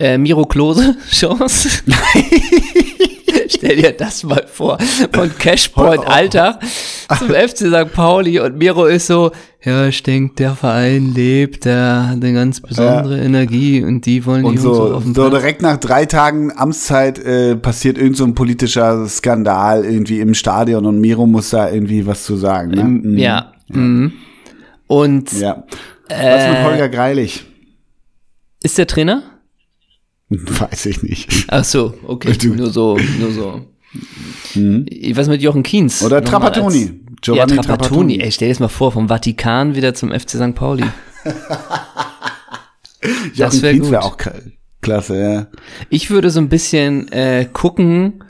Äh, Miro Klose, Chance. Stell dir das mal vor. Von Cashpoint Alltag zum FC St. Pauli und Miro ist so, ja, ich denke, der Verein lebt, der hat eine ganz besondere Energie und die wollen Und die Jungs so, auf den so Platz. direkt nach drei Tagen Amtszeit äh, passiert irgend so ein politischer Skandal irgendwie im Stadion und Miro muss da irgendwie was zu sagen. Ne? Mhm. Ja. Mhm. Und ja. Was mit Holger Greilich? ist der Trainer? Weiß ich nicht. Ach so, okay, Du- nur so, nur so. Was mit Jochen Kiens? Mhm. Oder Trapattoni. Ja, Giovanni Trapattoni. Trapattoni. Ey, stell dir das mal vor, vom Vatikan wieder zum FC St. Pauli. Jochen wär Kienz gut. wär auch klasse, ja. Ich würde so ein bisschen äh, gucken,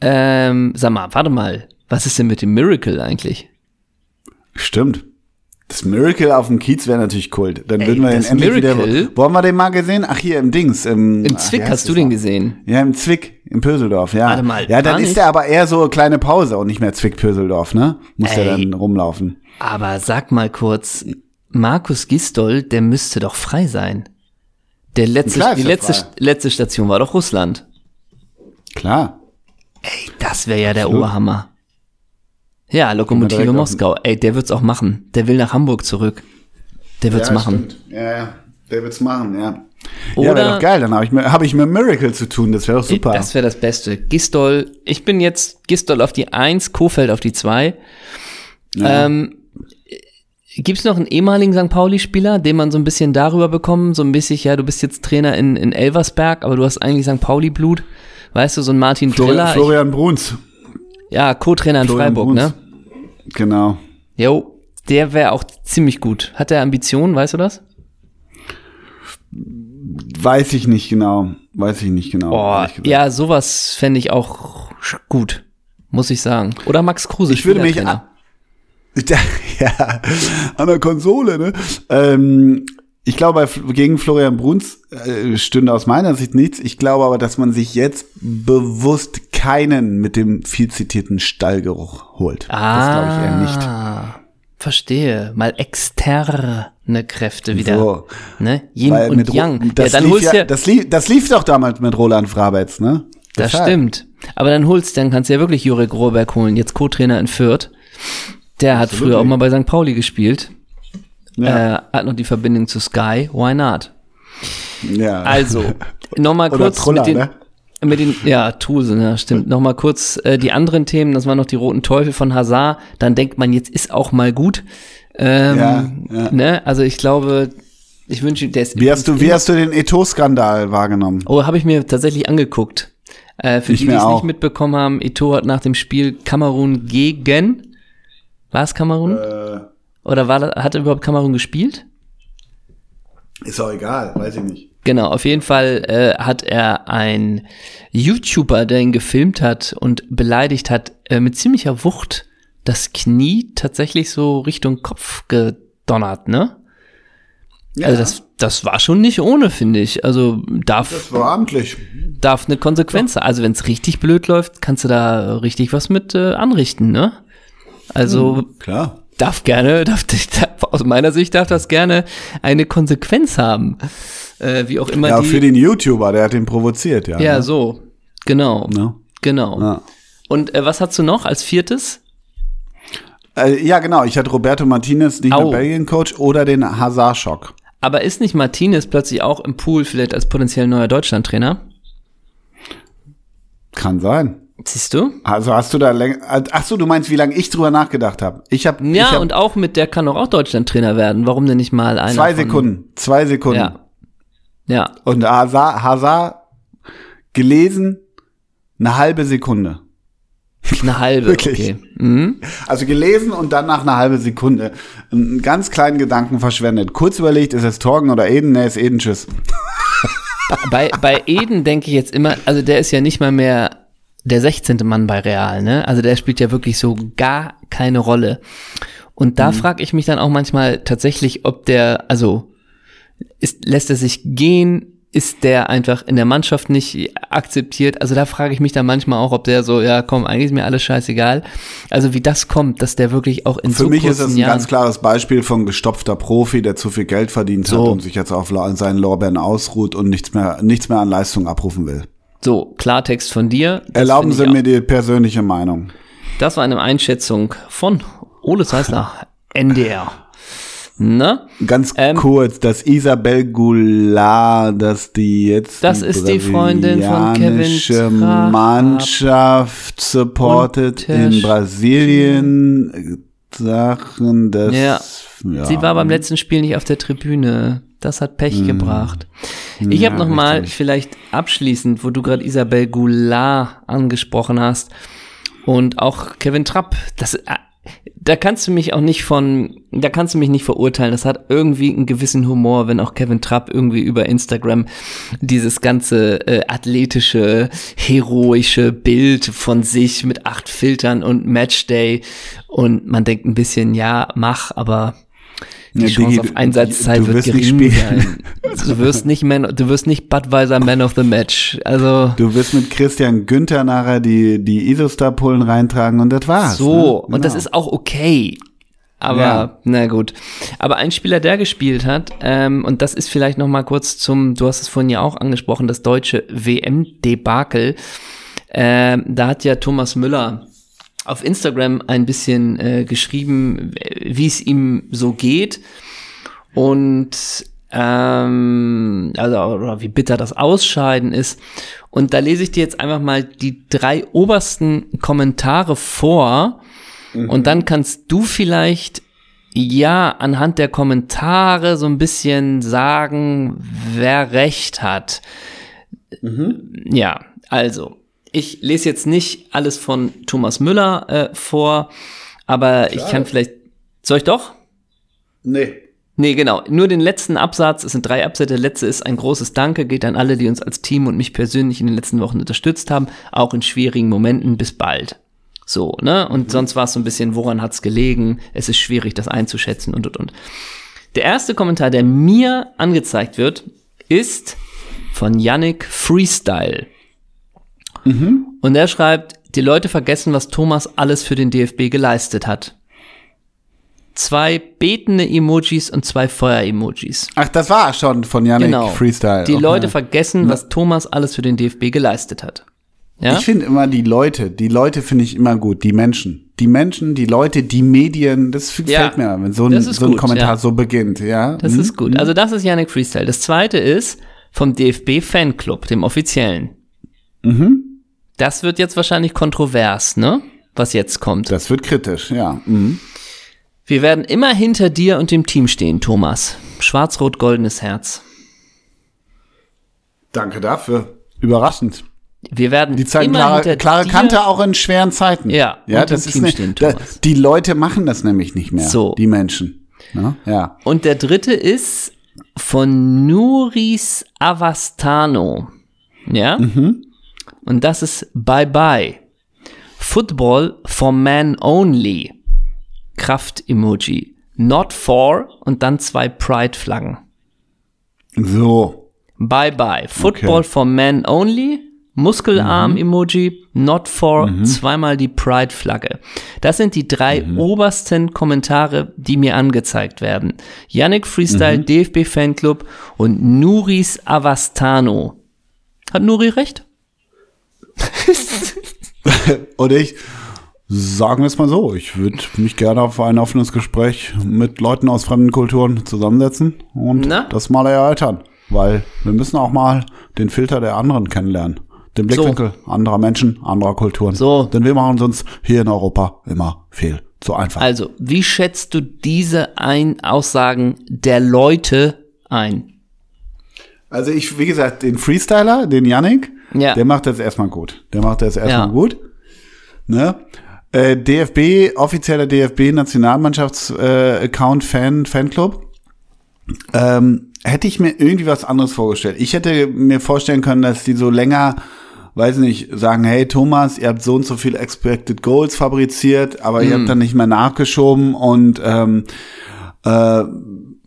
ähm, sag mal, warte mal, was ist denn mit dem Miracle eigentlich? Stimmt. Das Miracle auf dem Kiez wäre natürlich Kult. Dann Ey, würden wir den endlich Miracle? wieder. Wo haben wir den mal gesehen? Ach, hier im Dings. Im, Im ach, Zwick heißt hast du den noch? gesehen. Ja, im Zwick, in Pöseldorf, ja. Warte mal, ja, dann ist der aber eher so kleine Pause und nicht mehr Zwick-Pöseldorf, ne? Muss der dann rumlaufen. Aber sag mal kurz, Markus Gistol, der müsste doch frei sein. Der letzte, Klar die letzte, frei. letzte Station war doch Russland. Klar. Ey, das wäre ja der Absolut. Oberhammer. Ja, Lokomotive Moskau. Ey, der wird's auch machen. Der will nach Hamburg zurück. Der wird's ja, machen. Stimmt. Ja, ja. Der wird's machen, ja. ja, Oder- wäre doch geil. Dann habe ich, mir- hab ich mit Miracle zu tun. Das wäre doch super. Das wäre das Beste. Gistol, ich bin jetzt Gistol auf die 1, Kofeld auf die 2. Ja. Ähm, Gibt es noch einen ehemaligen St. Pauli-Spieler, den man so ein bisschen darüber bekommen, so ein bisschen, ja, du bist jetzt Trainer in, in Elversberg, aber du hast eigentlich St. Pauli-Blut. Weißt du, so ein Martin Florian, Driller. Florian Bruns. Ja, Co-Trainer in Florian Freiburg, Bruns. ne? Genau. Jo, der wäre auch ziemlich gut. Hat er Ambitionen, weißt du das? Weiß ich nicht genau. Weiß ich nicht genau. Oh, gesagt. ja, sowas fände ich auch gut. muss ich sagen. Oder Max Kruse, Ich würde mich ja, an der Konsole, ne? Ähm, ich glaube, gegen Florian Bruns äh, stünde aus meiner Sicht nichts. Ich glaube aber, dass man sich jetzt bewusst keinen mit dem viel zitierten Stallgeruch holt. Das glaube ich eher nicht. Ah, Verstehe. Mal externe Kräfte wieder. So. Ne? Yin Weil und Yang. Das, ja, dann lief holst ja, das, lief, das lief doch damals mit Roland Frabetz, ne? das Deshalb. stimmt. Aber dann holst, dann kannst du ja wirklich Jurek Rohrberg holen, jetzt Co-Trainer in Fürth. Der hat Absolut. früher auch mal bei St. Pauli gespielt. Ja. Äh, hat noch die Verbindung zu Sky. Why not? ja. Also, nochmal kurz Truller, mit den, ne? mit den, ja, Tusen, ja, stimmt. Nochmal kurz äh, die anderen Themen, das waren noch die roten Teufel von Hazard. Dann denkt man, jetzt ist auch mal gut. Ähm, Ja, ja. Ne? Also ich glaube, ich wünsche, der ist Wie hast du, wie hast du den Eto-Skandal wahrgenommen? Oh, habe ich mir tatsächlich angeguckt. Äh, für Ich die, die es nicht mitbekommen haben, Ito hat nach dem Spiel Kamerun gegen. War es Kamerun? Äh, Oder war, hat er überhaupt Kamerun gespielt? ist auch egal, weiß ich nicht. Genau, auf jeden Fall äh, hat er ein YouTuber, der ihn gefilmt hat und beleidigt hat, äh, mit ziemlicher Wucht das Knie tatsächlich so Richtung Kopf gedonnert, ne? Ja, Also das, das war schon nicht ohne, finde ich. Also darf, das war amtlich. darf eine Konsequenz sein. Also wenn es richtig blöd läuft, kannst du da richtig was mit äh, anrichten, ne? Also Klar. Darf gerne, darf, darf, aus meiner Sicht darf das gerne eine Konsequenz haben. Äh, wie auch immer Ja, die. für den YouTuber, der hat ihn provoziert, ja. ja, ne? so. Genau. Ne? Genau. Ja. Und äh, was hast du noch als viertes? Äh, ja, genau. Ich hatte Roberto Martinez, nicht mehr Belgien-Coach, oder den Hazard-Schock. Aber ist nicht Martinez plötzlich auch im Pool vielleicht als potenziell neuer Deutschlandtrainer? Kann sein. Siehst du? Also hast du da länger. Ach so, du meinst, wie lange ich drüber nachgedacht habe? Ich habe Ja, ich hab und auch mit der kann doch auch Deutschlandtrainer werden. Warum denn nicht mal einer? zwei Sekunden. Zwei Sekunden. Ja. Ja. Und Hazard, Hazard gelesen eine halbe Sekunde. Eine halbe. Wirklich? Okay. Mhm. Also gelesen und dann nach einer halben Sekunde einen ganz kleinen Gedanken verschwendet. Kurz überlegt, ist es Torgen oder Eden? Nee, ist Eden, tschüss. Bei, bei Eden denke ich jetzt immer, also der ist ja nicht mal mehr der 16. Mann bei Real, ne? Also der spielt ja wirklich so gar keine Rolle. Und Mhm. da frage ich mich dann auch manchmal tatsächlich, ob der, also ist, lässt er sich gehen? Ist der einfach in der Mannschaft nicht akzeptiert? Also da frage ich mich dann manchmal auch, ob der so, ja komm, eigentlich ist mir alles scheißegal. Also wie das kommt, dass der wirklich auch in Für so mich ist kurzen ein Jahren ganz klares Beispiel von gestopfter Profi, der zu viel Geld verdient So. hat und sich jetzt auf seinen Lorbeeren ausruht und nichts mehr, nichts mehr an Leistung abrufen will. So Klartext von dir. Das Erlauben Sie mir die persönliche Meinung. Das war eine Einschätzung von Ole Zeisler, NDR. Na? Ganz Ähm, kurz, dass Isabel Goulart, dass die jetzt Das ist die Freundin von Kevin Trapp. Mannschaft supportet in Brasilien Sachen, das Ja. ja. Sie war beim letzten Spiel nicht auf der Tribüne. Das hat Pech gebracht. Ich Ja, habe noch mal vielleicht abschließend, wo du gerade Isabel Goulart angesprochen hast und auch Kevin Trapp. Das, äh, da kannst du mich auch nicht von, da kannst du mich nicht verurteilen. Das hat irgendwie einen gewissen Humor, wenn auch Kevin Trapp irgendwie über Instagram dieses ganze äh, athletische, heroische Bild von sich mit acht Filtern und Matchday und man denkt ein bisschen, ja, mach, aber die Ja, Chance Digi, auf Einsatzzeit du wird wirst nicht gering spielen. sein. Du wirst nicht Man, du wirst nicht Budweiser Man of the Match. Also Du wirst mit Christian Günther nachher die, die Isostar-Pullen reintragen und das war's. so ne? und das Genau. ist auch okay. Aber Ja. na gut. Aber ein Spieler, der gespielt hat, ähm, und das ist vielleicht noch mal kurz zum, du hast es vorhin ja auch angesprochen, das deutsche WM-Debakel. Ähm, da hat ja Thomas Müller auf Instagram ein bisschen äh, geschrieben, wie es ihm so geht und ähm, also oder wie bitter das Ausscheiden ist. Und da lese ich dir jetzt einfach mal die drei obersten Kommentare vor und dann kannst du vielleicht ja anhand der Kommentare so ein bisschen sagen, wer recht hat. Ja, also ich lese jetzt nicht alles von Thomas Müller äh, vor, aber ich kann vielleicht soll ich doch? Nee. Nee, genau. Nur den letzten Absatz, es sind drei Absätze, der letzte ist ein großes Danke, geht an alle, die uns als Team und mich persönlich in den letzten Wochen unterstützt haben, auch in schwierigen Momenten. Bis bald. So, ne? Und sonst war es so ein bisschen, woran hat's gelegen? Es ist schwierig, das einzuschätzen und und und. Der erste Kommentar, der mir angezeigt wird, ist von Yannick Freestyle. Und er schreibt, die Leute vergessen, was Thomas alles für den DFB geleistet hat. Zwei betende Emojis und zwei Feuer-Emojis. Ach, das war schon von Yannick Genau. Freestyle. Die Okay. Leute vergessen, was Thomas alles für den DFB geleistet hat. Ja? Ich finde immer die Leute, die Leute finde ich immer gut, die Menschen. Die Menschen, die Leute, die Medien, das gefällt Ja, mir, wenn so ein, so ein gut, Kommentar ja. so beginnt, ja. Das Hm? ist gut. Also das ist Yannick Freestyle. Das zweite ist vom DFB Fanclub, dem offiziellen. Mhm. Das wird jetzt wahrscheinlich kontrovers, ne? Was jetzt kommt. Das wird kritisch, ja. Mhm. Wir werden immer hinter dir und dem Team stehen, Thomas. Schwarz-rot-goldenes Herz. Danke dafür. Überraschend. Wir werden Die zeigen klare, klare. Kante auch in schweren Zeiten. Ja, ja das ist Team ne, stehen, da. Die Leute machen das nämlich nicht mehr. So. Die Menschen. Ja, ja. Und der dritte ist von Nuris Avastano. Ja? Mhm. Und das ist Bye Bye. Football for men only. Kraft-Emoji. Not for und dann zwei Pride-Flaggen. So. Bye bye. Football Okay. for men only. Muskelarm-Emoji. Not for. Zweimal die Pride-Flagge. Das sind die drei obersten Kommentare, die mir angezeigt werden. Yannick Freestyle, DFB Fanclub und Nuris Avastano. Hat Nuri recht? Und ich, sagen wir es mal so, ich würde mich gerne auf ein offenes Gespräch mit Leuten aus fremden Kulturen zusammensetzen und Na? das mal erörtern. Weil wir müssen auch mal den Filter der anderen kennenlernen. Den Blickwinkel anderer Menschen, anderer Kulturen. So. Denn wir machen es uns hier in Europa immer viel zu einfach. Also, wie schätzt du diese ein Aussagen der Leute ein? Also ich, wie gesagt, den Freestyler, den Yannick, Ja. der macht das erstmal gut. Der macht das erstmal Ja. gut. Ne? Äh, DFB, offizieller DFB Nationalmannschafts-Account, äh, Account, Fan, Fanclub. Ähm, hätte ich mir irgendwie was anderes vorgestellt. Ich hätte mir vorstellen können, dass die so länger, weiß nicht, sagen, hey Thomas, ihr habt so und so viel Expected Goals fabriziert, aber ihr Mhm. habt dann nicht mehr nachgeschoben und ähm, äh,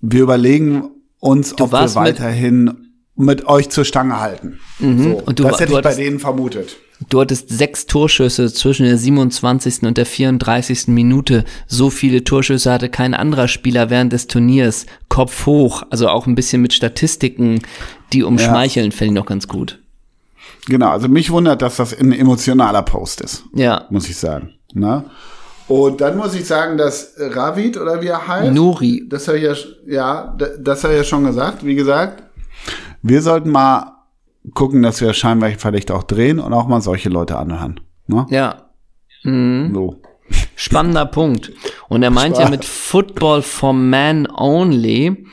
wir überlegen uns, ob wir weiterhin mit, euch zur Stange halten. So, Mhm. Und du- das hätte du ich bei denen vermutet. Du hattest sechs Torschüsse zwischen der 27. und der 34. Minute. So viele Torschüsse hatte kein anderer Spieler während des Turniers. Kopf hoch, also auch ein bisschen mit Statistiken, die umschmeicheln, fände ich noch ganz gut. Genau, also mich wundert, dass das ein emotionaler Post ist. Ja. muss ich sagen. Ne? Und dann muss ich sagen, dass Ravid oder wie er heißt, Nuri. das habe ich ja, ja, das habe ich ja schon gesagt. Wie gesagt, wir sollten mal gucken, dass wir scheinbar vielleicht auch drehen und auch mal solche Leute anhören. Ne? Ja. Mhm. So. Spannender Punkt. Und er meint ja mit Football for Man Only,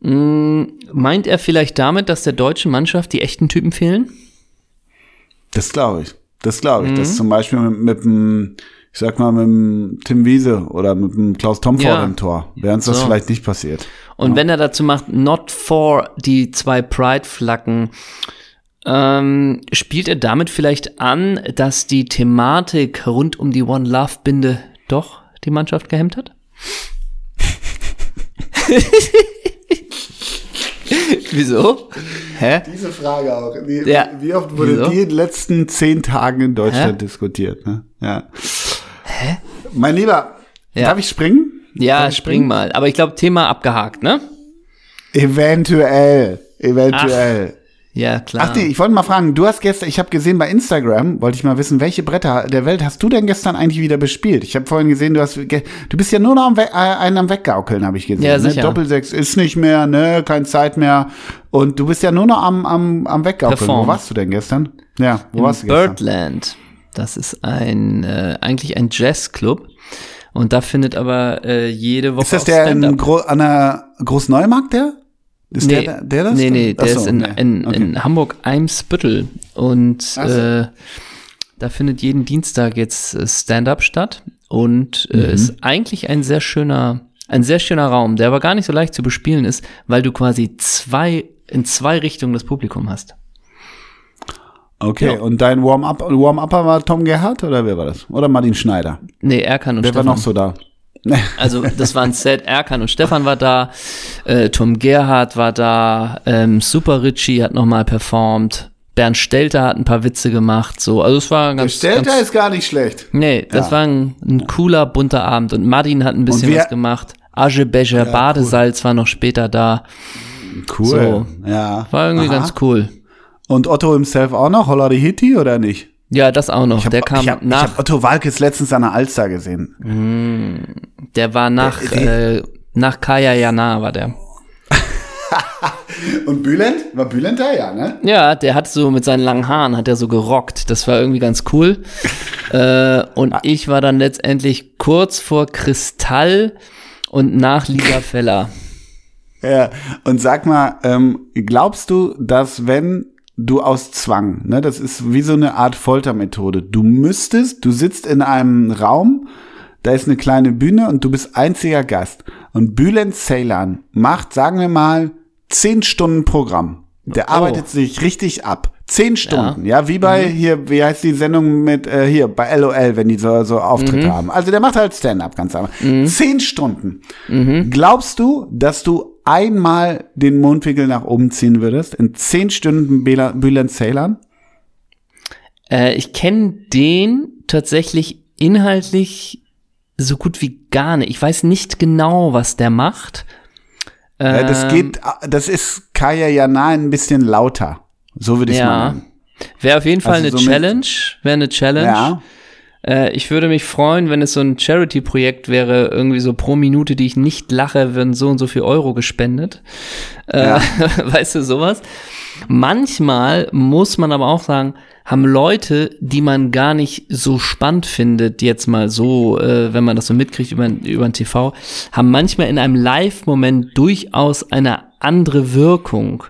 mh, meint er vielleicht damit, dass der deutschen Mannschaft die echten Typen fehlen? Das glaube ich. Das glaube ich. Mhm. Das zum Beispiel mit, mit dem, ich sag mal, mit dem Tim Wiese oder mit dem Klaus Tom vor Ja. dem Tor. Wäre uns das So. vielleicht nicht passiert. Und wenn er dazu macht, not for die zwei Pride-Flaggen, ähm, spielt er damit vielleicht an, dass die Thematik rund um die One Love-Binde doch die Mannschaft gehemmt hat? Wieso? Hä? Diese Frage auch. Wie, Ja. wie oft wurde Wieso? die in den letzten zehn Tagen in Deutschland Hä? diskutiert? Ne? Ja. Hä? Mein Lieber, Ja. darf ich springen? Ja, spring mal. Aber ich glaube, Thema abgehakt, ne? Eventuell. Eventuell. Ja, klar. Ach nee, ich wollte mal fragen, du hast gestern, ich habe gesehen bei Instagram, wollte ich mal wissen, welche Bretter der Welt hast du denn gestern eigentlich wieder bespielt? Ich habe vorhin gesehen, du hast, du bist ja nur noch am We äh, einen am Weggaukeln, habe ich gesehen. Ja, ne? sicher. Doppelsechs ist nicht mehr, ne, keine Zeit mehr. Und du bist ja nur noch am, am, am Weggaukeln. Perform. Wo warst du denn gestern? Ja, wo Im warst du gestern? Birdland. Das ist ein äh, eigentlich ein Jazzclub. Und da findet aber äh, jede Woche Ist das der in. Gro an der Großneumarkt, der? Ist Nee, der, der das? nee, nee, der ist in, nee. in, Okay. in Hamburg-Eimsbüttel. Und so. äh, da findet jeden Dienstag jetzt äh, Stand-up statt. Und Mhm. äh, ist eigentlich ein sehr schöner, ein sehr schöner Raum, der aber gar nicht so leicht zu bespielen ist, weil du quasi zwei, in zwei Richtungen das Publikum hast. Okay, Ja. und dein Warm-Up, Warm-Upper war Tom Gerhardt oder wer war das? Oder Martin Schneider? Nee, Erkan und Wer Stefan. war noch so da? Also das waren Set, Erkan und Stefan war da, äh, Tom Gerhardt war da, ähm, Super Richie hat nochmal performt, Bernd Stelter hat ein paar Witze gemacht, so, also es war ganz, Stelter ganz ist gar nicht schlecht. Nee, das Ja. war ein, ein cooler, bunter Abend und Martin hat ein bisschen wer- was gemacht. Aschebecher Badesalz war noch später da. Cool. So. Ja. War irgendwie Aha. ganz cool. Und Otto himself auch noch? Hollari Hitti oder nicht? Ja, das auch noch. Hab, der kam ich hab, nach, Ich hab Otto Walkes letztens an der Alster gesehen. der war nach, Der- äh, nach Kaya Jana war der. Und Bülent? War Bülent da? Ja, ne? Ja, der hat so mit seinen langen Haaren, hat er so gerockt. Das war irgendwie ganz cool. äh, und ich war dann letztendlich kurz vor Kristall und nach Lisa Feller. Ja. Und sag mal, ähm, glaubst du, dass wenn du aus Zwang, ne, das ist wie so eine Art Foltermethode, du müsstest, du sitzt in einem Raum, da ist eine kleine Bühne und du bist einziger Gast. Und Bülent Ceylan macht, sagen wir mal, zehn Stunden Programm. Der arbeitet sich richtig ab. Zehn Stunden, ja, wie bei hier, wie heißt die Sendung mit äh, hier bei LOL, wenn die so, so Auftritte haben. Also der macht halt Stand-up ganz einfach. Zehn Stunden. Glaubst du, dass du einmal den Mundwinkel nach oben ziehen würdest in zehn Stunden Bülent Ceylan? Äh, ich kenne den tatsächlich inhaltlich so gut wie gar nicht. Ich weiß nicht genau, was der macht. Ja, das Ähm, geht, das ist Kaya Jana ein bisschen lauter. So würde ich es mal Ja. nennen. Wäre auf jeden Fall Also eine so Challenge. Wäre eine Challenge. Ja. Äh, ich würde mich freuen, wenn es so ein Charity-Projekt wäre, irgendwie so pro Minute, die ich nicht lache, werden so und so viel Euro gespendet. Äh, Ja. weißt du, sowas. Manchmal muss man aber auch sagen, haben Leute, die man gar nicht so spannend findet, jetzt mal so, äh, wenn man das so mitkriegt über, über den TV, haben manchmal in einem Live-Moment durchaus eine andere Wirkung.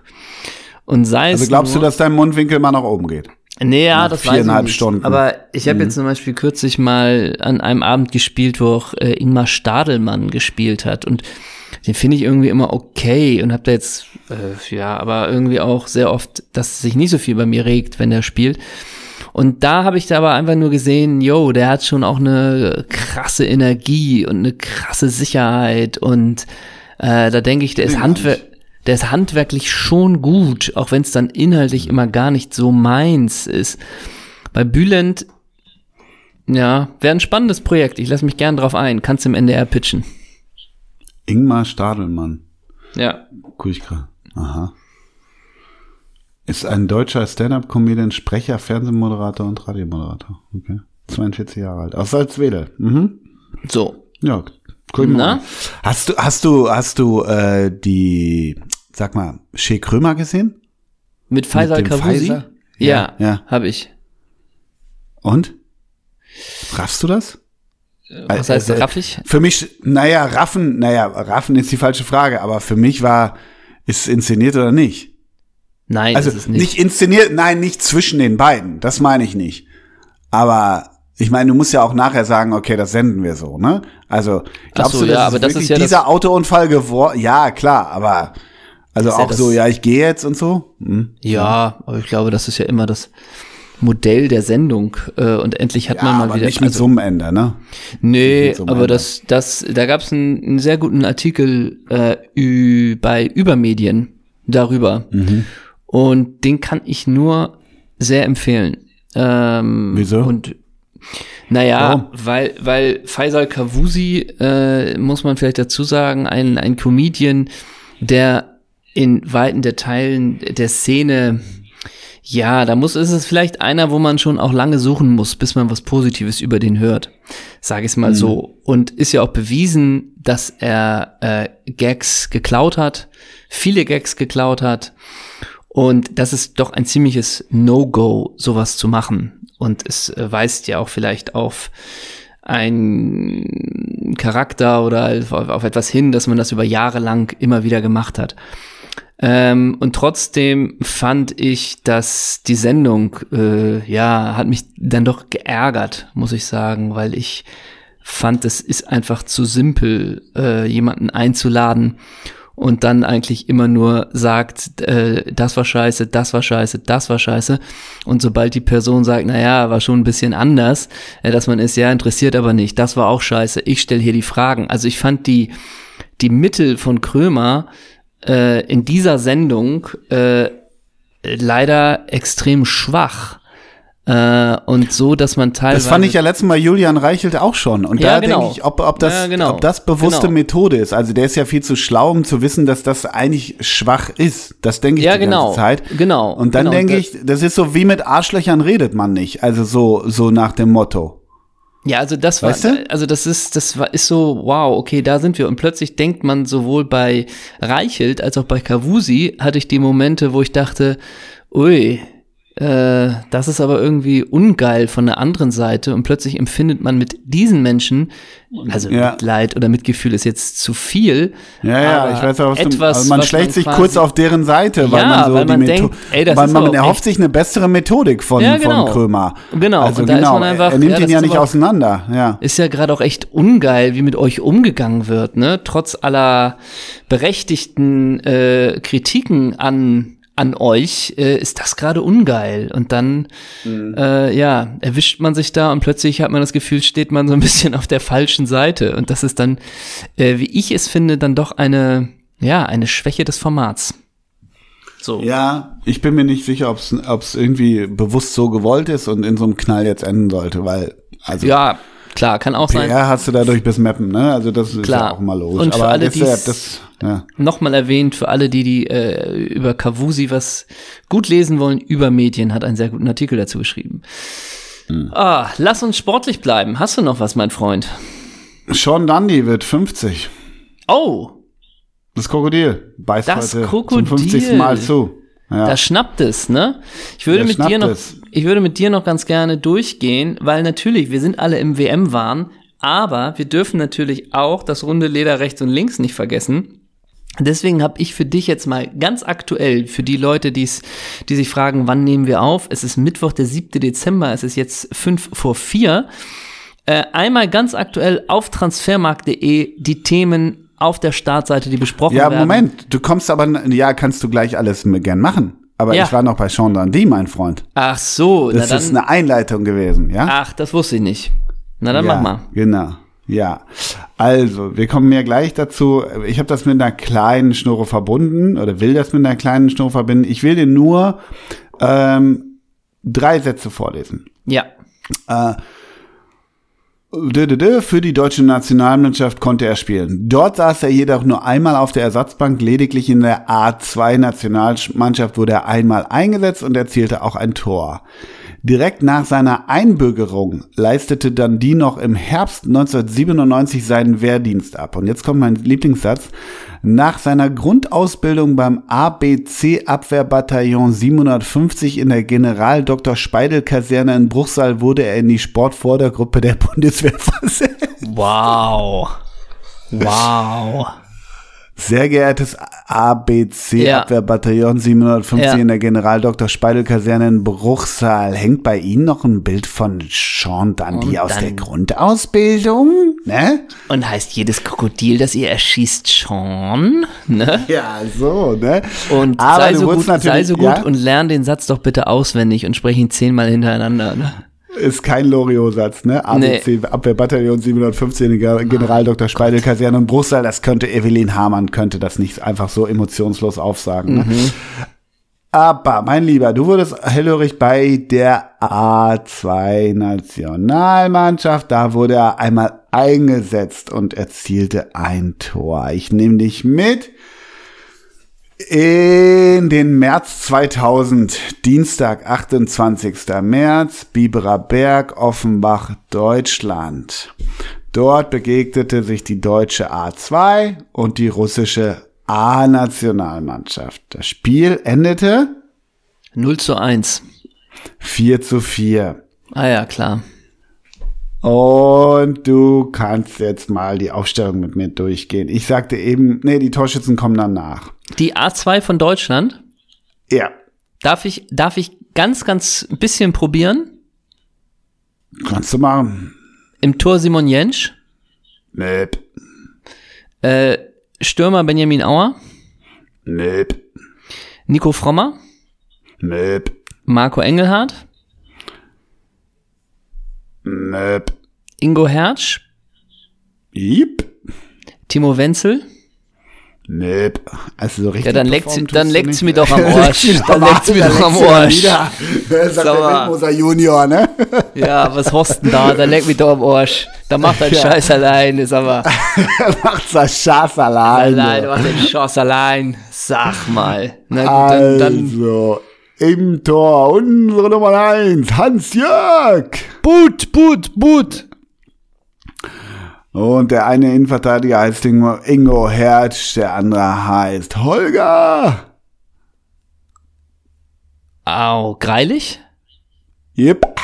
Und sei es Also glaubst du, nur, dass dein Mundwinkel mal nach oben geht? Nee, ja, das weiß ich. Stunden. Aber ich Mhm. habe jetzt zum Beispiel kürzlich mal an einem Abend gespielt, wo auch äh, Ingmar Stadelmann gespielt hat. Und den finde ich irgendwie immer okay und habe da jetzt, äh, ja, aber irgendwie auch sehr oft, dass sich nicht so viel bei mir regt, wenn der spielt. Und da habe ich da aber einfach nur gesehen, yo, der hat schon auch eine krasse Energie und eine krasse Sicherheit und äh, da denke ich, der ist Handwerk, der ist handwerklich schon gut, auch wenn es dann inhaltlich immer gar nicht so meins ist. Bei Bülent, ja, wäre ein spannendes Projekt. Ich lasse mich gern drauf ein. Kannst im NDR pitchen. Ingmar Stadelmann. Ja. Grad. Aha. Ist ein deutscher Stand-Up-Comedian, Sprecher, Fernsehmoderator und Radiomoderator. Okay. 42 Jahre alt. Aus Salzwedel. Mhm. So. Ja, mal. Na? Hast du, hast du, hast du äh, die, sag mal, Shea Krömer gesehen? Mit Faisal Kavusi? Faisal? Ja, Ja, habe ich. Und? Raffst du das? Was heißt Äh, äh, raffig? Für mich, naja, Raffen, naja, Raffen ist die falsche Frage, aber für mich war, ist es inszeniert oder nicht? Nein, Also das ist nicht. nicht. inszeniert, nein, nicht zwischen den beiden. Das meine ich nicht. Aber ich meine, du musst ja auch nachher sagen, okay, das senden wir so, ne? Also glaubst so, du, dass ja, es aber das ist ja das- dieser Autounfall geworden? Ja, klar, aber also ja auch das- so, ja, ich gehe jetzt und so. Hm? Ja, aber ich glaube, das ist ja immer das Modell der Sendung. Äh, und endlich hat Ja, man mal aber wieder. nicht mit also, so einem Ende, ne? Nee, so aber Ende. das, das, da gab es einen, einen sehr guten Artikel äh, ü, bei Übermedien darüber. Mhm. Und den kann ich nur sehr empfehlen. Ähm, Wieso? Und naja, Warum? weil, weil Faisal Kavusi, äh, muss man vielleicht dazu sagen, ein, ein Comedian, der in weiten der Teilen der Szene, ja, da muss, ist es vielleicht einer, wo man schon auch lange suchen muss, bis man was Positives über den hört. Sage ich es mal Mhm. so. Und ist ja auch bewiesen, dass er äh, Gags geklaut hat, viele Gags geklaut hat. Und das ist doch ein ziemliches No-Go, sowas zu machen. Und es äh, weist ja auch vielleicht auf einen Charakter oder auf, auf etwas hin, dass man das über Jahre lang immer wieder gemacht hat. Ähm, und trotzdem fand ich, dass die Sendung, äh, ja, hat mich dann doch geärgert, muss ich sagen, weil ich fand, es ist einfach zu simpel, äh, jemanden einzuladen und dann eigentlich immer nur sagt, äh, das war scheiße, das war scheiße, das war scheiße. Und sobald die Person sagt, naja, war schon ein bisschen anders, äh, dass man ist, ja, interessiert aber nicht, das war auch scheiße, ich stelle hier die Fragen. Also ich fand die, die Mittel von Krömer äh, in dieser Sendung äh, leider extrem schwach. Äh, und so, dass man teilweise. Das fand ich ja letztes Mal Julian Reichelt auch schon. Und Ja, da genau. denke ich, ob, ob, das, Ja, genau. ob das bewusste Genau. Methode ist. Also der ist ja viel zu schlau, um zu wissen, dass das eigentlich schwach ist. Das denke ich Ja, die genau. ganze Zeit. Genau. Und dann Genau. denke ich, das ist so wie mit Arschlöchern redet man nicht. Also so, so nach dem Motto. Ja, also das war, Weißt du? also das ist, das war, ist so, wow, okay, da sind wir. Und plötzlich denkt man sowohl bei Reichelt als auch bei Kavusi hatte ich die Momente, wo ich dachte, ui, äh, das ist aber irgendwie ungeil von der anderen Seite. Und plötzlich empfindet man mit diesen Menschen, also Ja. Mitleid oder Mitgefühl ist jetzt zu viel. Ja, ja, ich weiß auch, was du, etwas, also man was schlägt sich quasi- kurz auf deren Seite, weil Ja, man so weil die man Metho- denkt, ey, das weil ist man erhofft echt- sich eine bessere Methodik von, Ja, genau. von Krömer. Genau, Also und da ist genau, man einfach- er nimmt ja, ihn ja ist nicht auseinander, ja. Ist ja gerade auch echt ungeil, wie mit euch umgegangen wird, ne? Trotz aller berechtigten äh, Kritiken an an euch äh, ist das gerade ungeil und dann äh, ja erwischt man sich da und plötzlich hat man das Gefühl steht man so ein bisschen auf der falschen Seite und das ist dann äh, wie ich es finde dann doch eine ja eine Schwäche des Formats so Ja, ich bin mir nicht sicher, ob es irgendwie bewusst so gewollt ist und in so einem Knall jetzt enden sollte, weil, also ja klar kann auch sein PR hast du dadurch bis Mappen, ne? Also das ist Klar. ja auch mal logisch. Und für Aber alle, deshalb, das, ja. Nochmal erwähnt, für alle, die, die äh, über Kavusi was gut lesen wollen, über Medien hat einen sehr guten Artikel dazu geschrieben. Hm. Ah, lass uns sportlich bleiben. Hast du noch was, mein Freund? Sean Dundee wird 50. Oh, Das Krokodil beißt Das heute Krokodil. zum 50. Mal zu. Ja. da schnappt es, ne? Ich würde mit dir noch, es. ich würde mit dir noch ganz gerne durchgehen, weil natürlich, wir sind alle im WM-Wahn, aber wir dürfen natürlich auch das runde Leder rechts und links nicht vergessen. Deswegen habe ich für dich jetzt mal ganz aktuell, für die Leute, die's, die sich fragen, wann nehmen wir auf? Es ist Mittwoch, der 7. Dezember, es ist jetzt fünf vor vier. Äh, einmal ganz aktuell auf transfermarkt.de die Themen auf der Startseite, die besprochen ja, werden. Moment, du kommst aber, ja, kannst du gleich alles gern machen. Aber Ja. ich war noch bei Sean Dundee, mein Freund. Ach so, Das na ist dann, eine Einleitung gewesen, ja? ach, das wusste ich nicht. Na dann ja, mach mal. Genau. Ja, also wir kommen ja gleich dazu. Ich habe das mit einer kleinen Schnurre verbunden oder will das mit einer kleinen Schnurre verbinden. Ich will dir nur ähm, drei Sätze vorlesen. Ja. Dö, Für die deutsche Nationalmannschaft konnte er spielen. Dort saß er jedoch nur einmal auf der Ersatzbank. Lediglich in der A2-Nationalmannschaft wurde er einmal eingesetzt und erzielte auch ein Tor. Direkt nach seiner Einbürgerung leistete dann die noch im Herbst 1997 seinen Wehrdienst ab. Und jetzt kommt mein Lieblingssatz. Nach seiner Grundausbildung beim ABC Abwehrbataillon 750 in der General Dr. Speidel Kaserne in Bruchsal wurde er in die Sportvordergruppe der Bundeswehr versetzt. Wow. Wow. Sehr geehrtes ABC Ja. Abwehrbataillon 750 Ja. in der General Dr. Speidel Kaserne in Bruchsal. Hängt bei Ihnen noch ein Bild von Sean Dundee Und aus der Grundausbildung? Ne? Und heißt jedes Krokodil, das ihr erschießt, Sean? Ne? Ja, so, ne? Und Aber sei, so gut, sei so gut ja? und lern den Satz doch bitte auswendig und sprech ihn zehnmal hintereinander. Ne? Ist kein Loriot-Satz, ne? ABC Abwehrbataillon 715 in der General Dr. Speidel Kaserne in Bruchsal. Das könnte Evelyn Hamann könnte das nicht einfach so emotionslos aufsagen. Ne? Aber, mein Lieber, du wurdest hellhörig bei der A2 Nationalmannschaft. Da wurde er einmal eingesetzt und erzielte ein Tor. Ich nehme dich mit in den März 2000, Dienstag, 28. März, Biberer Berg, Offenbach, Deutschland. Dort begegnete sich die deutsche A2 und die russische A-Nationalmannschaft. Das Spiel endete 0 zu 1. 4 zu 4. Ah ja, klar. Und du kannst jetzt mal die Aufstellung mit mir durchgehen. Ich sagte eben, nee, die Torschützen kommen danach. Die A2 von Deutschland, Ja, darf ich, darf ich ganz, ganz ein bisschen probieren? kannst du machen. Im Tor Simon Jensch, Nee. äh, Stürmer Benjamin Auer, Nöp. Nico Frommer, Nöp. Marco Engelhardt, Nöp. Ingo Hertsch, Yep. Timo Wenzel. Nöp. Also so richtig. Ja, dann leckt's- dann leckt's mir doch am Arsch. Dann leckt's mir Dann doch am Arsch. Sagt der. Wildmoser Junior, ne? Ja, was hast denn da? Da leck mich doch am Arsch. Da macht er Ja. Scheiß allein, ist aber Er macht sein alleine. allein, macht den Scheiß allein. Sag mal. Na gut, dann, dann Also, im Tor unsere Nummer 1, Hans-Jörg. Boot, Boot, Boot. Und der eine Innenverteidiger heißt Ingo, Hertz, der andere heißt Holger. Au, greilig? Yep.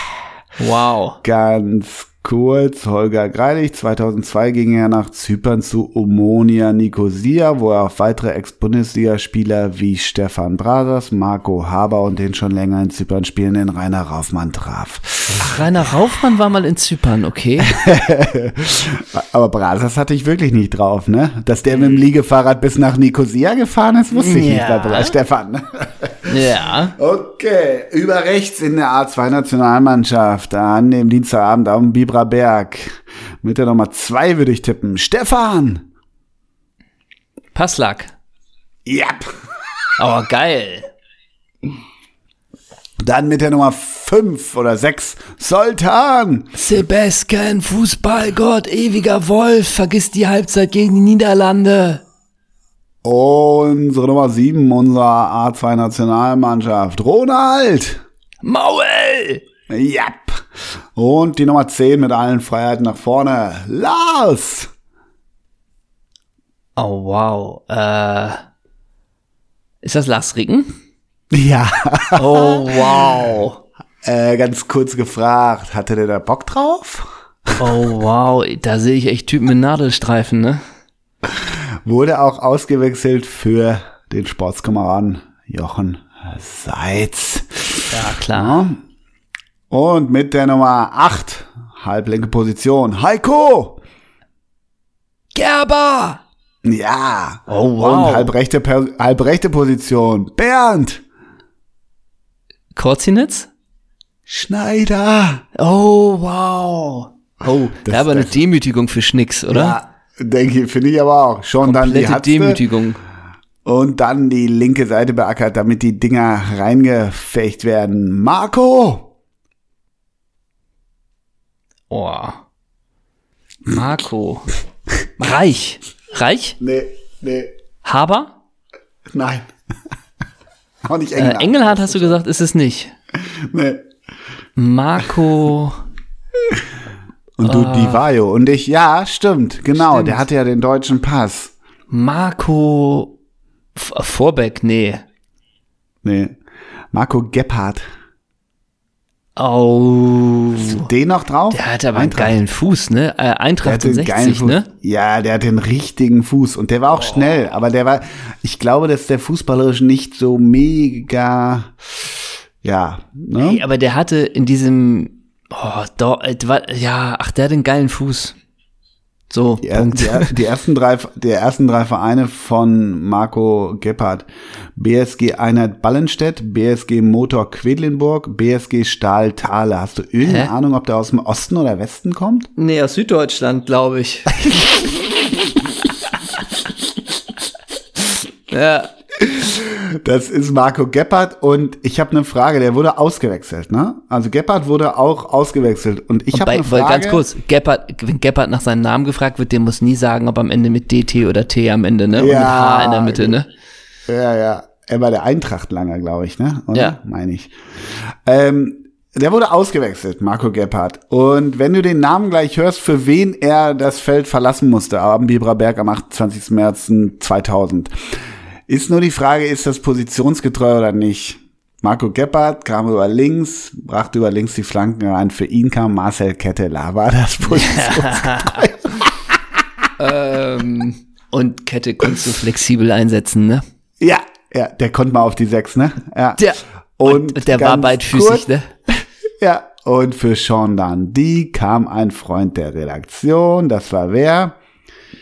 Wow. Ganz kurz, Holger Greilich, 2002 ging er nach Zypern zu Omonia Nicosia, wo er auf weitere Ex-Bundesligaspieler wie Stefan Brasers, Marco Haber und den schon länger in Zypern spielenden Rainer Raufmann traf. Ach, Rainer Raufmann war mal in Zypern, okay. Aber Brasers hatte ich wirklich nicht drauf, ne? Dass der mit dem Liegefahrrad bis nach Nicosia gefahren ist, wusste ich nicht Ja. bei Bra- Stefan. Ja. Okay, über rechts in der A2-Nationalmannschaft an dem Dienstagabend auf dem Bibra Berg. Mit der Nummer 2 würde ich tippen. Stefan! Passlack. Ja. Aber geil. Dann mit der Nummer 5 oder 6. Sultan! Sebastian, Fußballgott, ewiger Wolf, vergiss die Halbzeit gegen die Niederlande. Unsere Nummer 7 unserer A2-Nationalmannschaft. Ronald! Maul! Ja. Und die Nummer 10 mit allen Freiheiten nach vorne. Lars! Oh, wow. Äh, ist das Lars Ricken? Ja. Oh, wow. Äh, ganz kurz gefragt, hatte der da Bock drauf? Oh, wow. Da sehe ich echt Typen mit Nadelstreifen, ne? Wurde auch ausgewechselt für den Sportskameraden Jochen Seitz. Ja, klar. Ja. Und mit der Nummer 8, halblinke Position, Heiko! Gerber! Ja. Oh, wow. Und halbrechte, halbrechte Position, Bernd! Korzinitz? Schneider! Oh, wow. Oh, Das- das, aber eine Demütigung für Schnicks, oder? Ja, denke ich, finde ich aber auch. Schon dann die Komplette Hatzte Demütigung. und dann die linke Seite beackert, damit die Dinger reingefecht werden. Marco! Oh. Marco. Reich. Reich? Nee, nee, Haber? nein. auch nicht Äh, England. Engelhardt hast du gesagt, ist es nicht. Nee. Marco. Und du Di Vaio. Und ich, ja, stimmt, genau. Stimmt. Der hatte ja den deutschen Pass. Marco. Vorbeck, nee. Nee. Marco Gebhardt. Oh. Den noch drauf? Der hat aber einen Eintracht. geilen Fuß, ne? Äh, Eintracht hat den 60, geilen Fuß. ne? Ja, der hat den richtigen Fuß. Und der war auch schnell. Aber der war, ich glaube, dass der fußballerisch nicht so mega, ja, ne? Ey, aber der hatte in diesem. Oh, da, äh, ja, ach, der hat einen geilen Fuß. So, Die, er- die, die ersten drei, die ersten drei Vereine von Marco Gebhardt. BSG Einheit Ballenstedt, BSG Motor Quedlinburg, BSG Stahl Thale. Hast du irgendeine Hä? Ahnung, ob der aus dem Osten oder Westen kommt? Nee, aus Süddeutschland, glaube ich. ja. Das ist Marco Gebhardt und ich habe eine Frage, der wurde ausgewechselt, ne? Also Gebhardt wurde auch ausgewechselt und ich habe eine Frage. ganz kurz, Gebhardt, wenn Gebhardt nach seinem Namen gefragt wird, der muss nie sagen, ob am Ende mit DT oder T am Ende, ne? Und mit Ja, H in der Mitte, ne? Ja, ja. Er war der Eintracht langer, glaube ich, ne? Oder? Ja. Meine ich. Ähm, der wurde ausgewechselt, Marco Gebhardt. Und wenn du den Namen gleich hörst, für wen er das Feld verlassen musste, am Biberberg am 28. März 2000, ist nur die Frage, ist das positionsgetreu oder nicht? Marco Gebhardt kam über links, brachte über links die Flanken rein. Für ihn kam Marcel Ketteler. War das positionsgetreu? ähm, und Kette konntest du flexibel einsetzen, ne? ja, ja, der konnte mal auf die Sechs, ne? Ja. Der, Und und der war beidfüßig, kurz- ne? Ja, und für Sean Dundee kam ein Freund der Redaktion. Das war wer?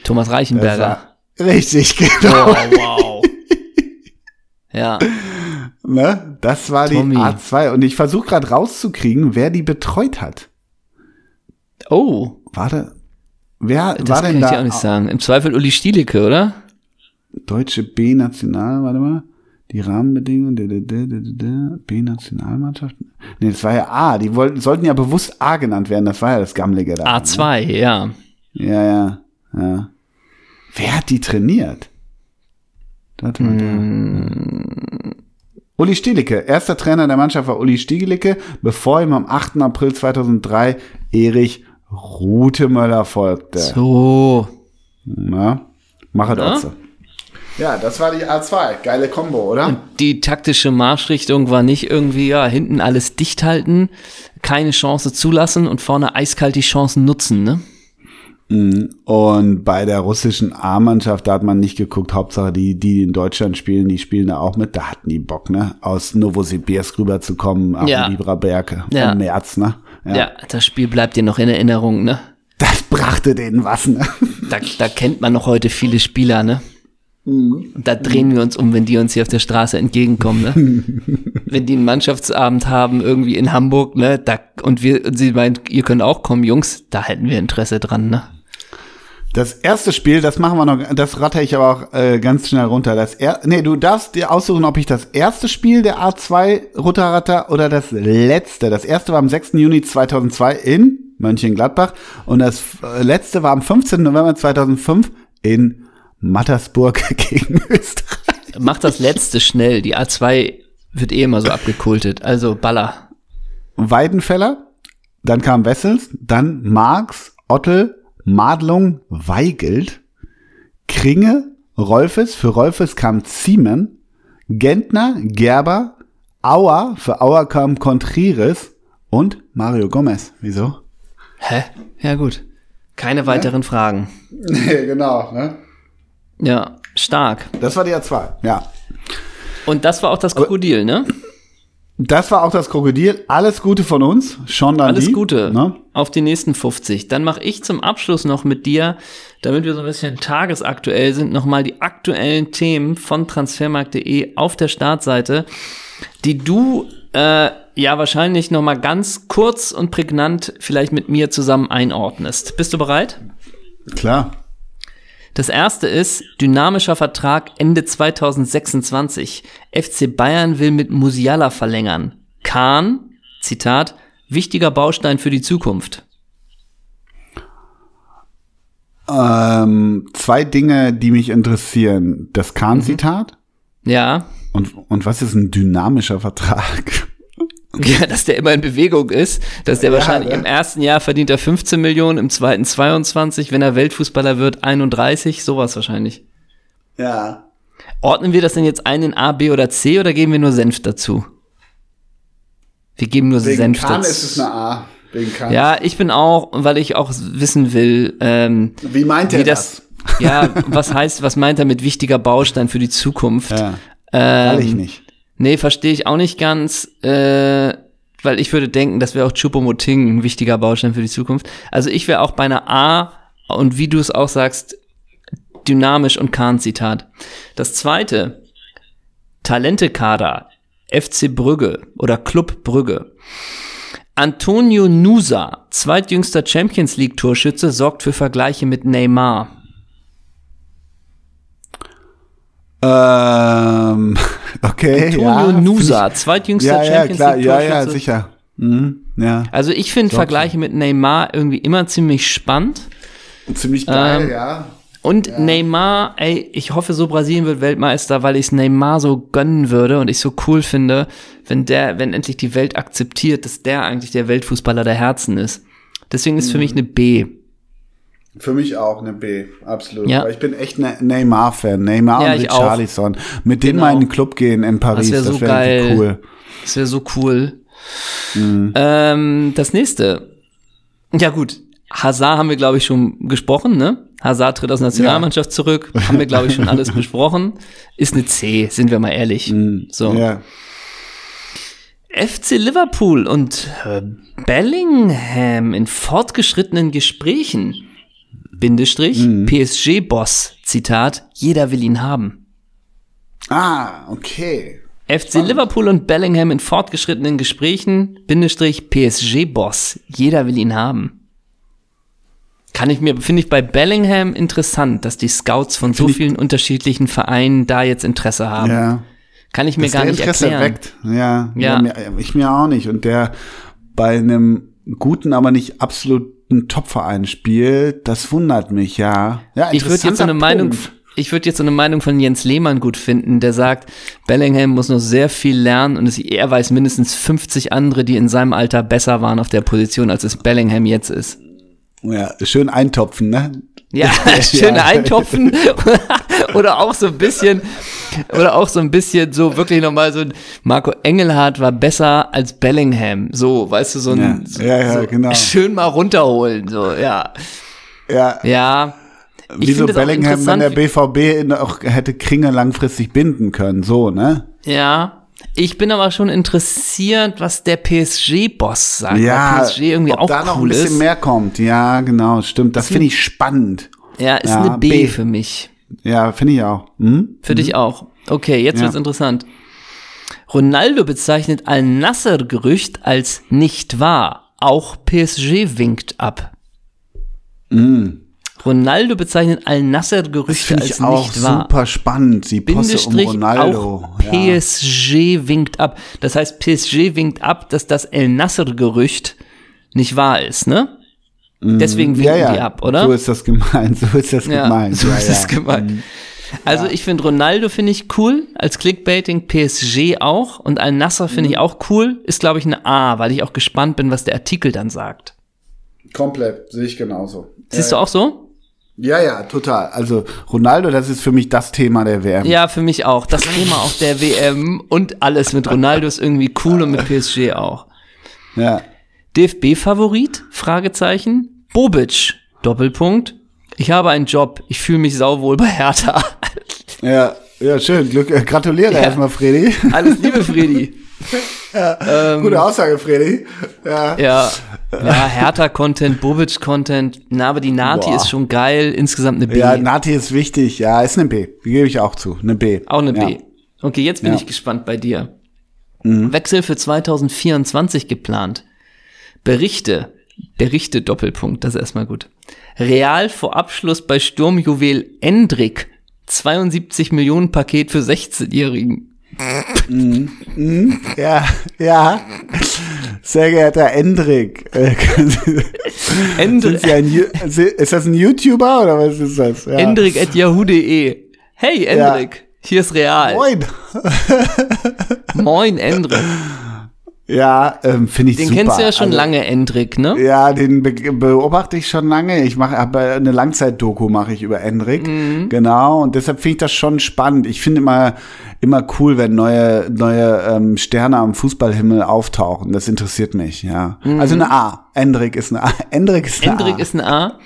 Thomas Reichenberger. war, Richtig, genau. Oh, wow. Ja. Ne? Das war Tommy. die A2. Und ich versuche gerade rauszukriegen, wer die betreut hat. Oh, Warte. Wer das war kann denn ich da? dir auch nicht sagen. Im Zweifel Uli Stielicke, oder? Deutsche B-National, warte mal. Die Rahmenbedingungen der, der, der, der, der B-Nationalmannschaft. Nee, das war ja A. Die wollten, sollten ja bewusst A genannt werden. Das war ja das Gammelige da. A2, ja. Ne? Ja, ja, ja. Wer hat die trainiert? Mal, Hm. da. Uli Stielicke. Erster Trainer der Mannschaft war Uli Stielicke, bevor ihm am 8. April 2003 Erich Rutemöller folgte. So. Na, mach Na? es Ja, das war die A2. Geile Kombo, oder? Die taktische Marschrichtung war nicht irgendwie, ja, hinten alles dicht halten, keine Chance zulassen und vorne eiskalt die Chancen nutzen, ne? Und bei der russischen A-Mannschaft, da hat man nicht geguckt, Hauptsache die, die in Deutschland spielen, die spielen da auch mit. Da hatten die Bock, ne? Aus Novosibirsk rüberzukommen, auf Ja. Biberberge Ja. im März, ne? Ja. das Spiel bleibt dir noch in Erinnerung, ne? Das brachte denen was, ne? Da, da kennt man noch heute viele Spieler, ne? Und da drehen wir uns um, wenn die uns hier auf der Straße entgegenkommen, ne? wenn die einen Mannschaftsabend haben, irgendwie in Hamburg, ne? Da, und wir, und sie meint, ihr könnt auch kommen, Jungs, da hätten wir Interesse dran, ne? Das erste Spiel, das machen wir noch, das ratter ich aber auch äh, ganz schnell runter. Das er, nee, du darfst dir aussuchen, ob ich das erste Spiel der A2 runterratter oder das letzte. Das erste war am 6. Juni 2002 in Mönchengladbach und das äh, letzte war am 15. November 2005 in Mattersburg gegen Österreich. Mach das letzte schnell, die A2 wird eh immer so abgekultet, also Baller. Weidenfeller, dann kam Wessels, dann Marx, Ottel, Madlung, Weigelt, Kringe, Rolfes, für Rolfes kam Ziemen, Gentner, Gerber, Auer, für Auer kam Contreras und Mario Gomez. Wieso? Hä? Ja, gut. Keine weiteren Fragen. Nee, genau, ne? Ja, stark. Das war die A2, ja. Und das war auch das Krokodil, ne? Das war auch das Krokodil. Alles Gute von uns. Schon dann Alles die, Gute Ne? auf die nächsten 50. Dann mache ich zum Abschluss noch mit dir, damit wir so ein bisschen tagesaktuell sind, nochmal die aktuellen Themen von transfermarkt.de auf der Startseite, die du äh, ja wahrscheinlich nochmal ganz kurz und prägnant vielleicht mit mir zusammen einordnest. Bist du bereit? Klar. Das erste ist dynamischer Vertrag Ende 2026. FC Bayern will mit Musiala verlängern. Kahn, Zitat, wichtiger Baustein für die Zukunft. Ähm, zwei Dinge, die mich interessieren. Das Kahn-Zitat. Ja, Und, und was ist ein dynamischer Vertrag? ja, dass der immer in Bewegung ist, dass der Ja, wahrscheinlich ne? im ersten Jahr verdient er 15 Millionen, im zweiten 22, wenn er Weltfußballer wird 31, sowas wahrscheinlich. Ja. Ordnen wir das denn jetzt ein in A, B oder C oder geben wir nur Senf dazu? Wir geben nur Wegen Senf Kahn dazu. ist es eine A. Wegen Kahn. Ja, ich bin auch, weil ich auch wissen will, ähm, Wie meint er wie das? das, ja, was heißt, was meint er mit wichtiger Baustein für die Zukunft? Ja. Ähm, Kann ich nicht. Nee, verstehe ich auch nicht ganz, äh, weil ich würde denken, das wäre auch Chupomoting ein wichtiger Baustein für die Zukunft. Also ich wäre auch bei einer A und wie du es auch sagst, dynamisch und Kahn-Zitat. Das zweite, Talentekader, FC Brügge oder Club Brügge. Antonio Nusa, zweitjüngster Champions League Torschütze, sorgt für Vergleiche mit Neymar. Ähm, okay. Antonio ja, Nusa, zweitjüngster ja, ja, Champions klar, League ja, ja, sicher. Mhm, ja. Also ich finde Vergleiche mit Neymar irgendwie immer ziemlich spannend. Ziemlich geil, Ähm, ja. Und Neymar, ey, ich hoffe so Brasilien wird Weltmeister, weil ich es Neymar so gönnen würde und ich so cool finde, wenn der, wenn endlich die Welt akzeptiert, dass der eigentlich der Weltfußballer der Herzen ist. Deswegen ist für mich eine B. Für mich auch eine B, absolut. Ja. Aber ich bin echt ne Neymar-Fan. Neymar Ja, und. Richarlison. Mit denen Genau. mal in den Club gehen in Paris, wär das so wäre geil. cool. Das wäre so cool. Ähm, das nächste. Ja gut, Hazard haben wir, glaube ich, schon gesprochen, ne? Hazard tritt aus Nationalmannschaft zurück. Haben wir, glaube ich, schon alles besprochen. Ist eine C, sind wir mal ehrlich. So. Ja. FC Liverpool und äh, Bellingham in fortgeschrittenen Gesprächen. Bindestrich, PSG-Boss, Zitat, jeder will ihn haben. Ah, okay. FC Liverpool und Bellingham in fortgeschrittenen Gesprächen, Bindestrich, PSG-Boss, jeder will ihn haben. Kann ich mir, finde ich bei Bellingham interessant, dass die Scouts von so Find ich- vielen unterschiedlichen Vereinen da jetzt Interesse haben. Ja. Kann ich mir Dass gar der nicht Interesse erklären. weckt. Ja, Ja. ja. ich mir auch nicht. Und der bei einem guten, aber nicht absoluten Top-Verein spielt, das wundert mich, ja. ja Ich würde jetzt so eine interessanter Meinung, Punkt. ich würde jetzt so eine Meinung von Jens Lehmann gut finden, der sagt, Bellingham muss noch sehr viel lernen und es, er weiß mindestens 50 andere, die in seinem Alter besser waren auf der Position, als es Bellingham jetzt ist. Ja, schön eintopfen, ne? Ja, schön eintopfen oder auch so ein bisschen oder auch so ein bisschen so wirklich nochmal so ein Marco Engelhardt war besser als Bellingham, so, weißt du, so ein Ja, ja, ja, so genau. schön mal runterholen, so, ja. Ja, Ja. Wieso Bellingham, wenn der BVB auch hätte Kringe langfristig binden können, so, ne? Ja, ich bin aber schon interessiert, was der PSG-Boss sagt. Ja, PSG irgendwie ob auch da noch ein cool bisschen ist. mehr kommt. Ja, genau, stimmt. Das finde ich spannend. Ja, ist Ja, eine B, B. für mich. Ja, finde ich auch. Hm? Für dich auch. Okay, jetzt Ja. wird's interessant. Ronaldo bezeichnet Al-Nasser-Gerücht als nicht wahr. Auch PSG winkt ab. Ronaldo bezeichnet Das Al-Nasser-Gerüchte finde als ich auch nicht wahr. super spannend. Die Posse um Ronaldo. auch PSG winkt ab. Das heißt, PSG winkt ab, dass das El Nasser-Gerücht nicht wahr ist, ne? Deswegen winken ja, ja. die ab, oder? So ist das gemeint. So ist das ja, gemeint. so ja, ist ja. es gemeint. Also ich finde Ronaldo finde ich cool, als Clickbaiting PSG auch und Al Nasser finde ich Mhm. auch cool, ist glaube ich eine A, weil ich auch gespannt bin, was der Artikel dann sagt. Komplett, sehe ich genauso. Siehst du auch so? Ja, ja, total. Also Ronaldo, das ist für mich das Thema der WM. Ja, für mich auch. Das Thema auch der WM und alles mit Ronaldo ist irgendwie cool und mit PSG auch. Ja. DFB-Favorit? Fragezeichen. Bobic. Doppelpunkt. Ich habe einen Job. Ich fühle mich sauwohl bei Hertha. Ja, ja, schön. Glück, äh, gratuliere Ja. erstmal, Fredi. Alles Liebe, Fredi. Gute Aussage, Fredi. Ja. Ja, ja Hertha-Content, Bobic-Content. Na, aber die Nati Boah. ist schon geil. Insgesamt eine B. Ja, Nati ist wichtig. Ja, ist eine B. Die gebe ich auch zu. Eine B. Auch eine ja. B. Okay, jetzt bin Ja. ich gespannt bei dir. Wechsel für 2024 geplant. Berichte. Berichte Doppelpunkt, das ist erstmal gut. Real vor Abschluss bei Sturmjuwel Endrick. 72 Millionen Paket für 16-Jährigen. Ja, ja. Sehr geehrter Endrik. äh, Ju- ist das ein YouTuber oder was ist das? Ja. Endrick at yahoo.de. Hey Endrick, hier ist Real. Moin. Moin Endrick. Ja, ähm, finde ich Den super. kennst du ja schon Also, lange, Endrick, ne? Ja, den be beobachte ich schon lange. Ich mache aber eine Langzeitdoku mache ich über Endrik. Mhm. Genau, und deshalb finde ich das schon spannend. Ich finde immer immer cool, wenn neue neue ähm, Sterne am Fußballhimmel auftauchen. Das interessiert mich, ja. Also eine A. Endrik ist eine A. Endrik ist eine Mhm. Endrick A. ist ein A.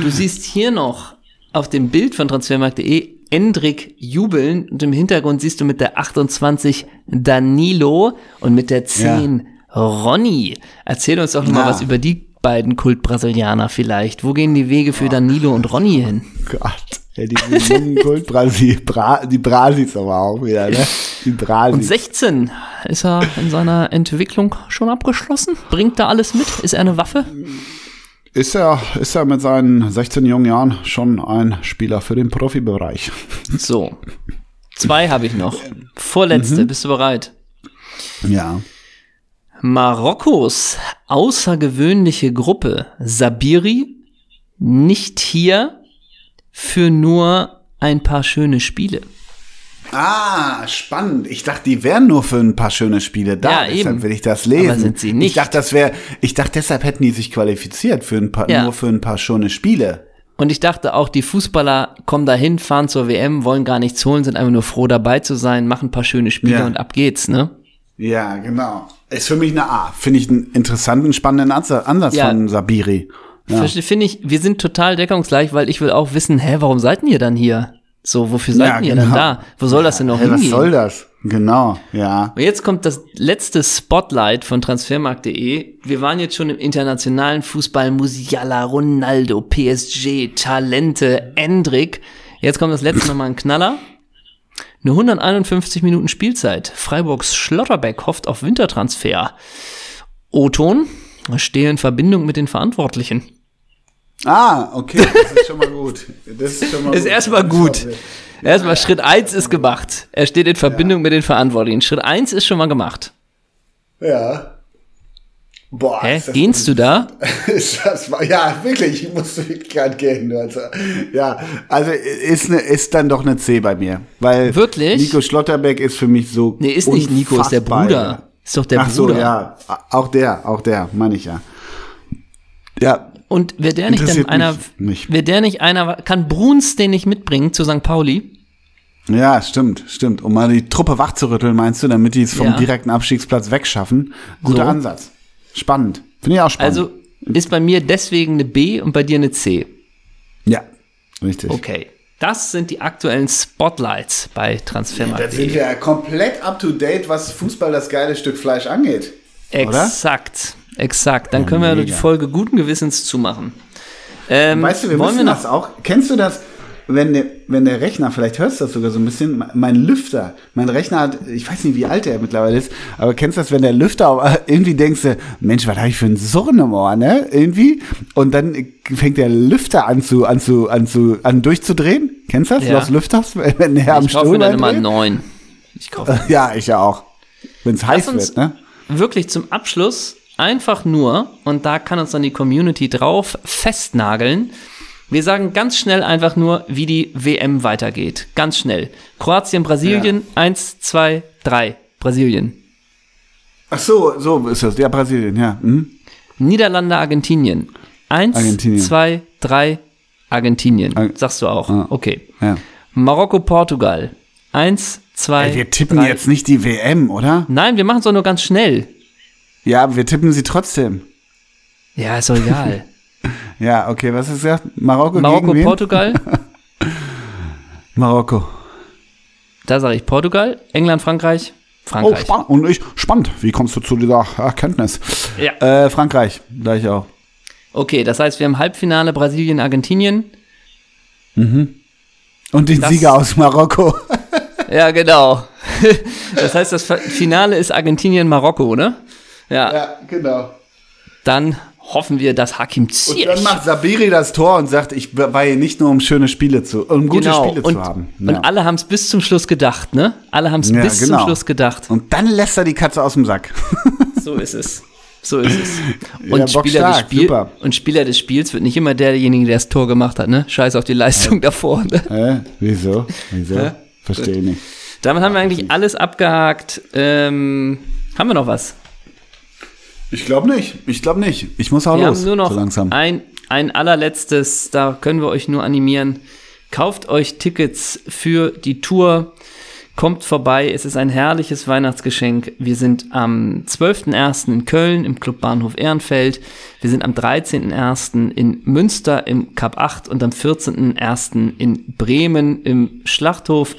Du siehst hier noch auf dem Bild von transfermarkt.de Endrick jubeln und im Hintergrund siehst du mit der 28 Danilo und mit der 10 Ronny. Erzähl uns doch noch mal Ja. was über die beiden Kultbrasilianer vielleicht. Wo gehen die Wege für Danilo und Ronny hin? Gott. Ja, die jungen Goldbrasi, Bra die Brasis aber auch wieder, ne? Die Und Brasis. 16 ist er in seiner Entwicklung schon abgeschlossen? Bringt da alles mit? Ist er eine Waffe? Ist er, ist er mit seinen 16 jungen Jahren schon ein Spieler für den Profibereich? So. Zwei habe ich noch. Vorletzte, bist du bereit? Ja. Marokkos außergewöhnliche Gruppe Sabiri nicht hier für nur ein paar schöne Spiele. Ah, spannend. Ich dachte, die wären nur für ein paar schöne Spiele da. Ja, deshalb eben. will ich das lesen. Aber sind sie nicht. Ich dachte, das wäre, ich dachte, deshalb hätten die sich qualifiziert für ein paar, Ja. nur für ein paar schöne Spiele. Und ich dachte auch, die Fußballer kommen dahin, fahren zur WM, wollen gar nichts holen, sind einfach nur froh dabei zu sein, machen ein paar schöne Spiele Ja. und ab geht's, ne? Ja, genau. Ist für mich eine A. Finde ich einen interessanten, spannenden Ansatz, Ja. von Sabiri. Ja. Finde ich, wir sind total deckungsgleich, weil ich will auch wissen, hä, warum seid ihr dann hier? So, wofür seid Ja, ihr denn genau. da? Wo soll das denn noch Hey, was hingehen? soll das? Genau, ja. Und jetzt kommt das letzte Spotlight von transfermarkt.de. Wir waren jetzt schon im internationalen Fußball. Musiala, Ronaldo, PSG, Talente, Endrick. Jetzt kommt das letzte nochmal ein Knaller. Eine 151 Minuten Spielzeit. Freiburgs Schlotterbeck hofft auf Wintertransfer. O-Ton. Stehe in Verbindung mit den Verantwortlichen. Ah, okay, das ist schon mal gut. Das ist schon mal Ist erstmal gut. Erstmal Schritt eins ist gemacht. Er steht in Verbindung mit den Verantwortlichen. Schritt eins ist schon mal gemacht. Ja. Boah, Hä? Gehst du da? Das ja, wirklich, ich musste wirklich gerade gehen. Also, ja, also ist, ne, ist dann doch eine C bei mir. Weil Wirklich? Nico Schlotterbeck ist für mich so. Nee, ist nicht Nico, ist der Bruder. Ist doch der Ach so, Bruder. ja. Auch der, auch der, meine ich ja. Ja, Und wäre der nicht dann einer, wäre der nicht einer, kann Bruns den nicht mitbringen zu St. Pauli? ja, stimmt, stimmt. Um mal die Truppe wachzurütteln, meinst du, damit die es vom Ja. direkten Abstiegsplatz wegschaffen? Guter So. Ansatz. Spannend. Finde ich auch spannend. Also ist bei mir deswegen eine B und bei dir eine C. ja, richtig. Okay. Das sind die aktuellen Spotlights bei Transfermarkt. sind wir ja komplett up to date, was Fußball das geile Stück Fleisch angeht. oder? Exakt. Dann können wir mega. die Folge guten Gewissens zumachen. Ähm, Weißt du, wir wollen müssen wir das noch, auch. Kennst du das, wenn der, wenn der Rechner, vielleicht hörst du das sogar so ein bisschen, mein Lüfter, mein Rechner hat, ich weiß nicht, wie alt er mittlerweile ist, aber kennst du das, wenn der Lüfter irgendwie denkst du, Mensch, was habe ich für ein Surren im Ohr, ne? Irgendwie. Und dann fängt der Lüfter an zu, an zu, an zu, an durchzudrehen. Kennst du das? Ja. Los Lüfters, wenn der am ich kaufe mir Stuhl dann immer dreht? einen neuen. Ich kaufe Ja, ich ja auch. Wenn es heiß uns- wird, ne? wirklich zum Abschluss einfach nur, und da kann uns dann die Community drauf festnageln, wir sagen ganz schnell einfach nur, wie die WM weitergeht. Ganz schnell. Kroatien, Brasilien, eins, zwei, drei. Brasilien. Ach so, so ist das. Ja, Brasilien, ja. Hm? Niederlande, Argentinien. Eins, Argentinien. zwei, drei, Argentinien. Ar- Sagst du auch. Ah. Okay. ja. Marokko, Portugal. Eins, zwei, Ey, wir tippen drei. jetzt nicht die WM, oder? Nein, wir machen es doch nur ganz schnell. Ja, aber wir tippen sie trotzdem. Ja, ist doch egal. Ja, okay, was ist das? Marokko, Marokko, gegen wen? Portugal. Marokko. Da sage ich Portugal, England, Frankreich, Oh, Frankreich. spannend. Und ich, spannend. Wie kommst du zu dieser Erkenntnis? Ja. Äh, Frankreich, gleich auch. okay, das heißt, wir haben Halbfinale Brasilien, Argentinien. Und den Das- Sieger aus Marokko. Ja, genau. das heißt, das Finale ist Argentinien, Marokko, ne? Ja, ja, genau. dann hoffen wir, dass Hakim Und Ziyech dann macht Sabiri das Tor und sagt, ich war hier nicht nur um schöne Spiele zu, um gute genau. Spiele und, zu haben. und Ja. alle haben es bis zum Schluss gedacht, ne? Alle haben es Ja, bis zum genau. Schluss gedacht. Und dann lässt er die Katze aus dem Sack. So ist es. So ist es. Ja, Und, Bock Spieler des Spiel, super. und Spieler des Spiels wird nicht immer derjenige, der das Tor gemacht hat, ne? Scheiß auf die Leistung davor. Ne? Hä? Wieso? Wieso? Hä? Verstehe ich nicht. Damit haben wir eigentlich alles abgehakt. Ähm, haben wir noch was? Ich glaube nicht. Ich glaube nicht. Ich muss auch Wir los. haben nur noch so langsam. ein, ein allerletztes, da können wir euch nur animieren. Kauft euch Tickets für die Tour. Kommt vorbei, es ist ein herrliches Weihnachtsgeschenk. Wir sind am 12.01. in Köln im Club Bahnhof Ehrenfeld. Wir sind am 13.01. in Münster im Cup 8 und am 14.01. in Bremen im Schlachthof.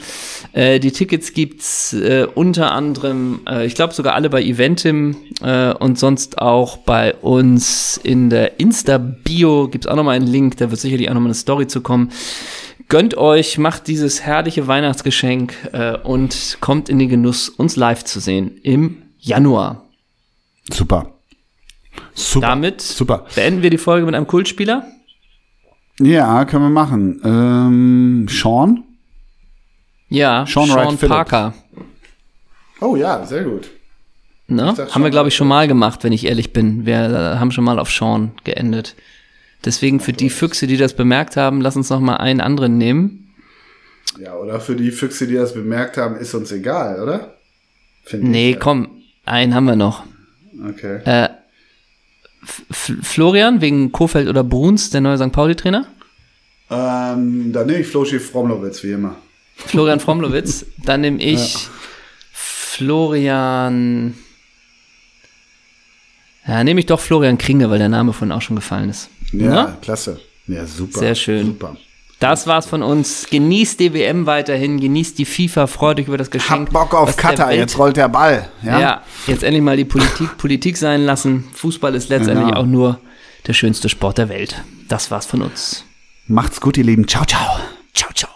Äh, die Tickets gibt's äh, unter anderem, äh, ich glaube sogar alle bei Eventim äh, und sonst auch bei uns in der Insta-Bio gibt's auch nochmal einen Link, da wird sicherlich auch nochmal eine Story zu kommen. Gönnt euch, macht dieses herrliche Weihnachtsgeschenk äh, und kommt in den Genuss, uns live zu sehen im Januar. Super. Super. Damit Super. beenden wir die Folge mit einem Kultspieler. Ja, können wir machen. Ähm, Sean? Ja, Sean Sean. Parker. Oh ja, sehr gut. Ne? Haben wir, glaube ich, schon mal gemacht, wenn ich ehrlich bin. Wir äh, haben schon mal auf Sean geendet. Deswegen für die Füchse, die das bemerkt haben, lass uns noch mal einen anderen nehmen. Ja, oder für die Füchse, die das bemerkt haben, ist uns egal, oder? Finde Nee, ich. komm, einen haben wir noch. Okay. Äh, Florian wegen Kofeld oder Bruns, der neue St. Pauli-Trainer. Ähm, dann nehme ich Floschiff Fromlowitz, wie immer. Florian Fromlowitz. Dann nehme ich Florian. Ja, nehme ich doch Florian Kringe, weil der Name von auch schon gefallen ist. Ja, Na? klasse. Ja, super. Sehr schön. Super. Das war's von uns. Genießt die WM weiterhin, genießt die FIFA, freut euch über das Geschenk. Hab Bock auf Katar, jetzt rollt der Ball. Ja? Ja? jetzt endlich mal die Politik Politik sein lassen. Fußball ist letztendlich Genau. auch nur der schönste Sport der Welt. Das war's von uns. Macht's gut, ihr Lieben. Ciao, ciao. Ciao, ciao.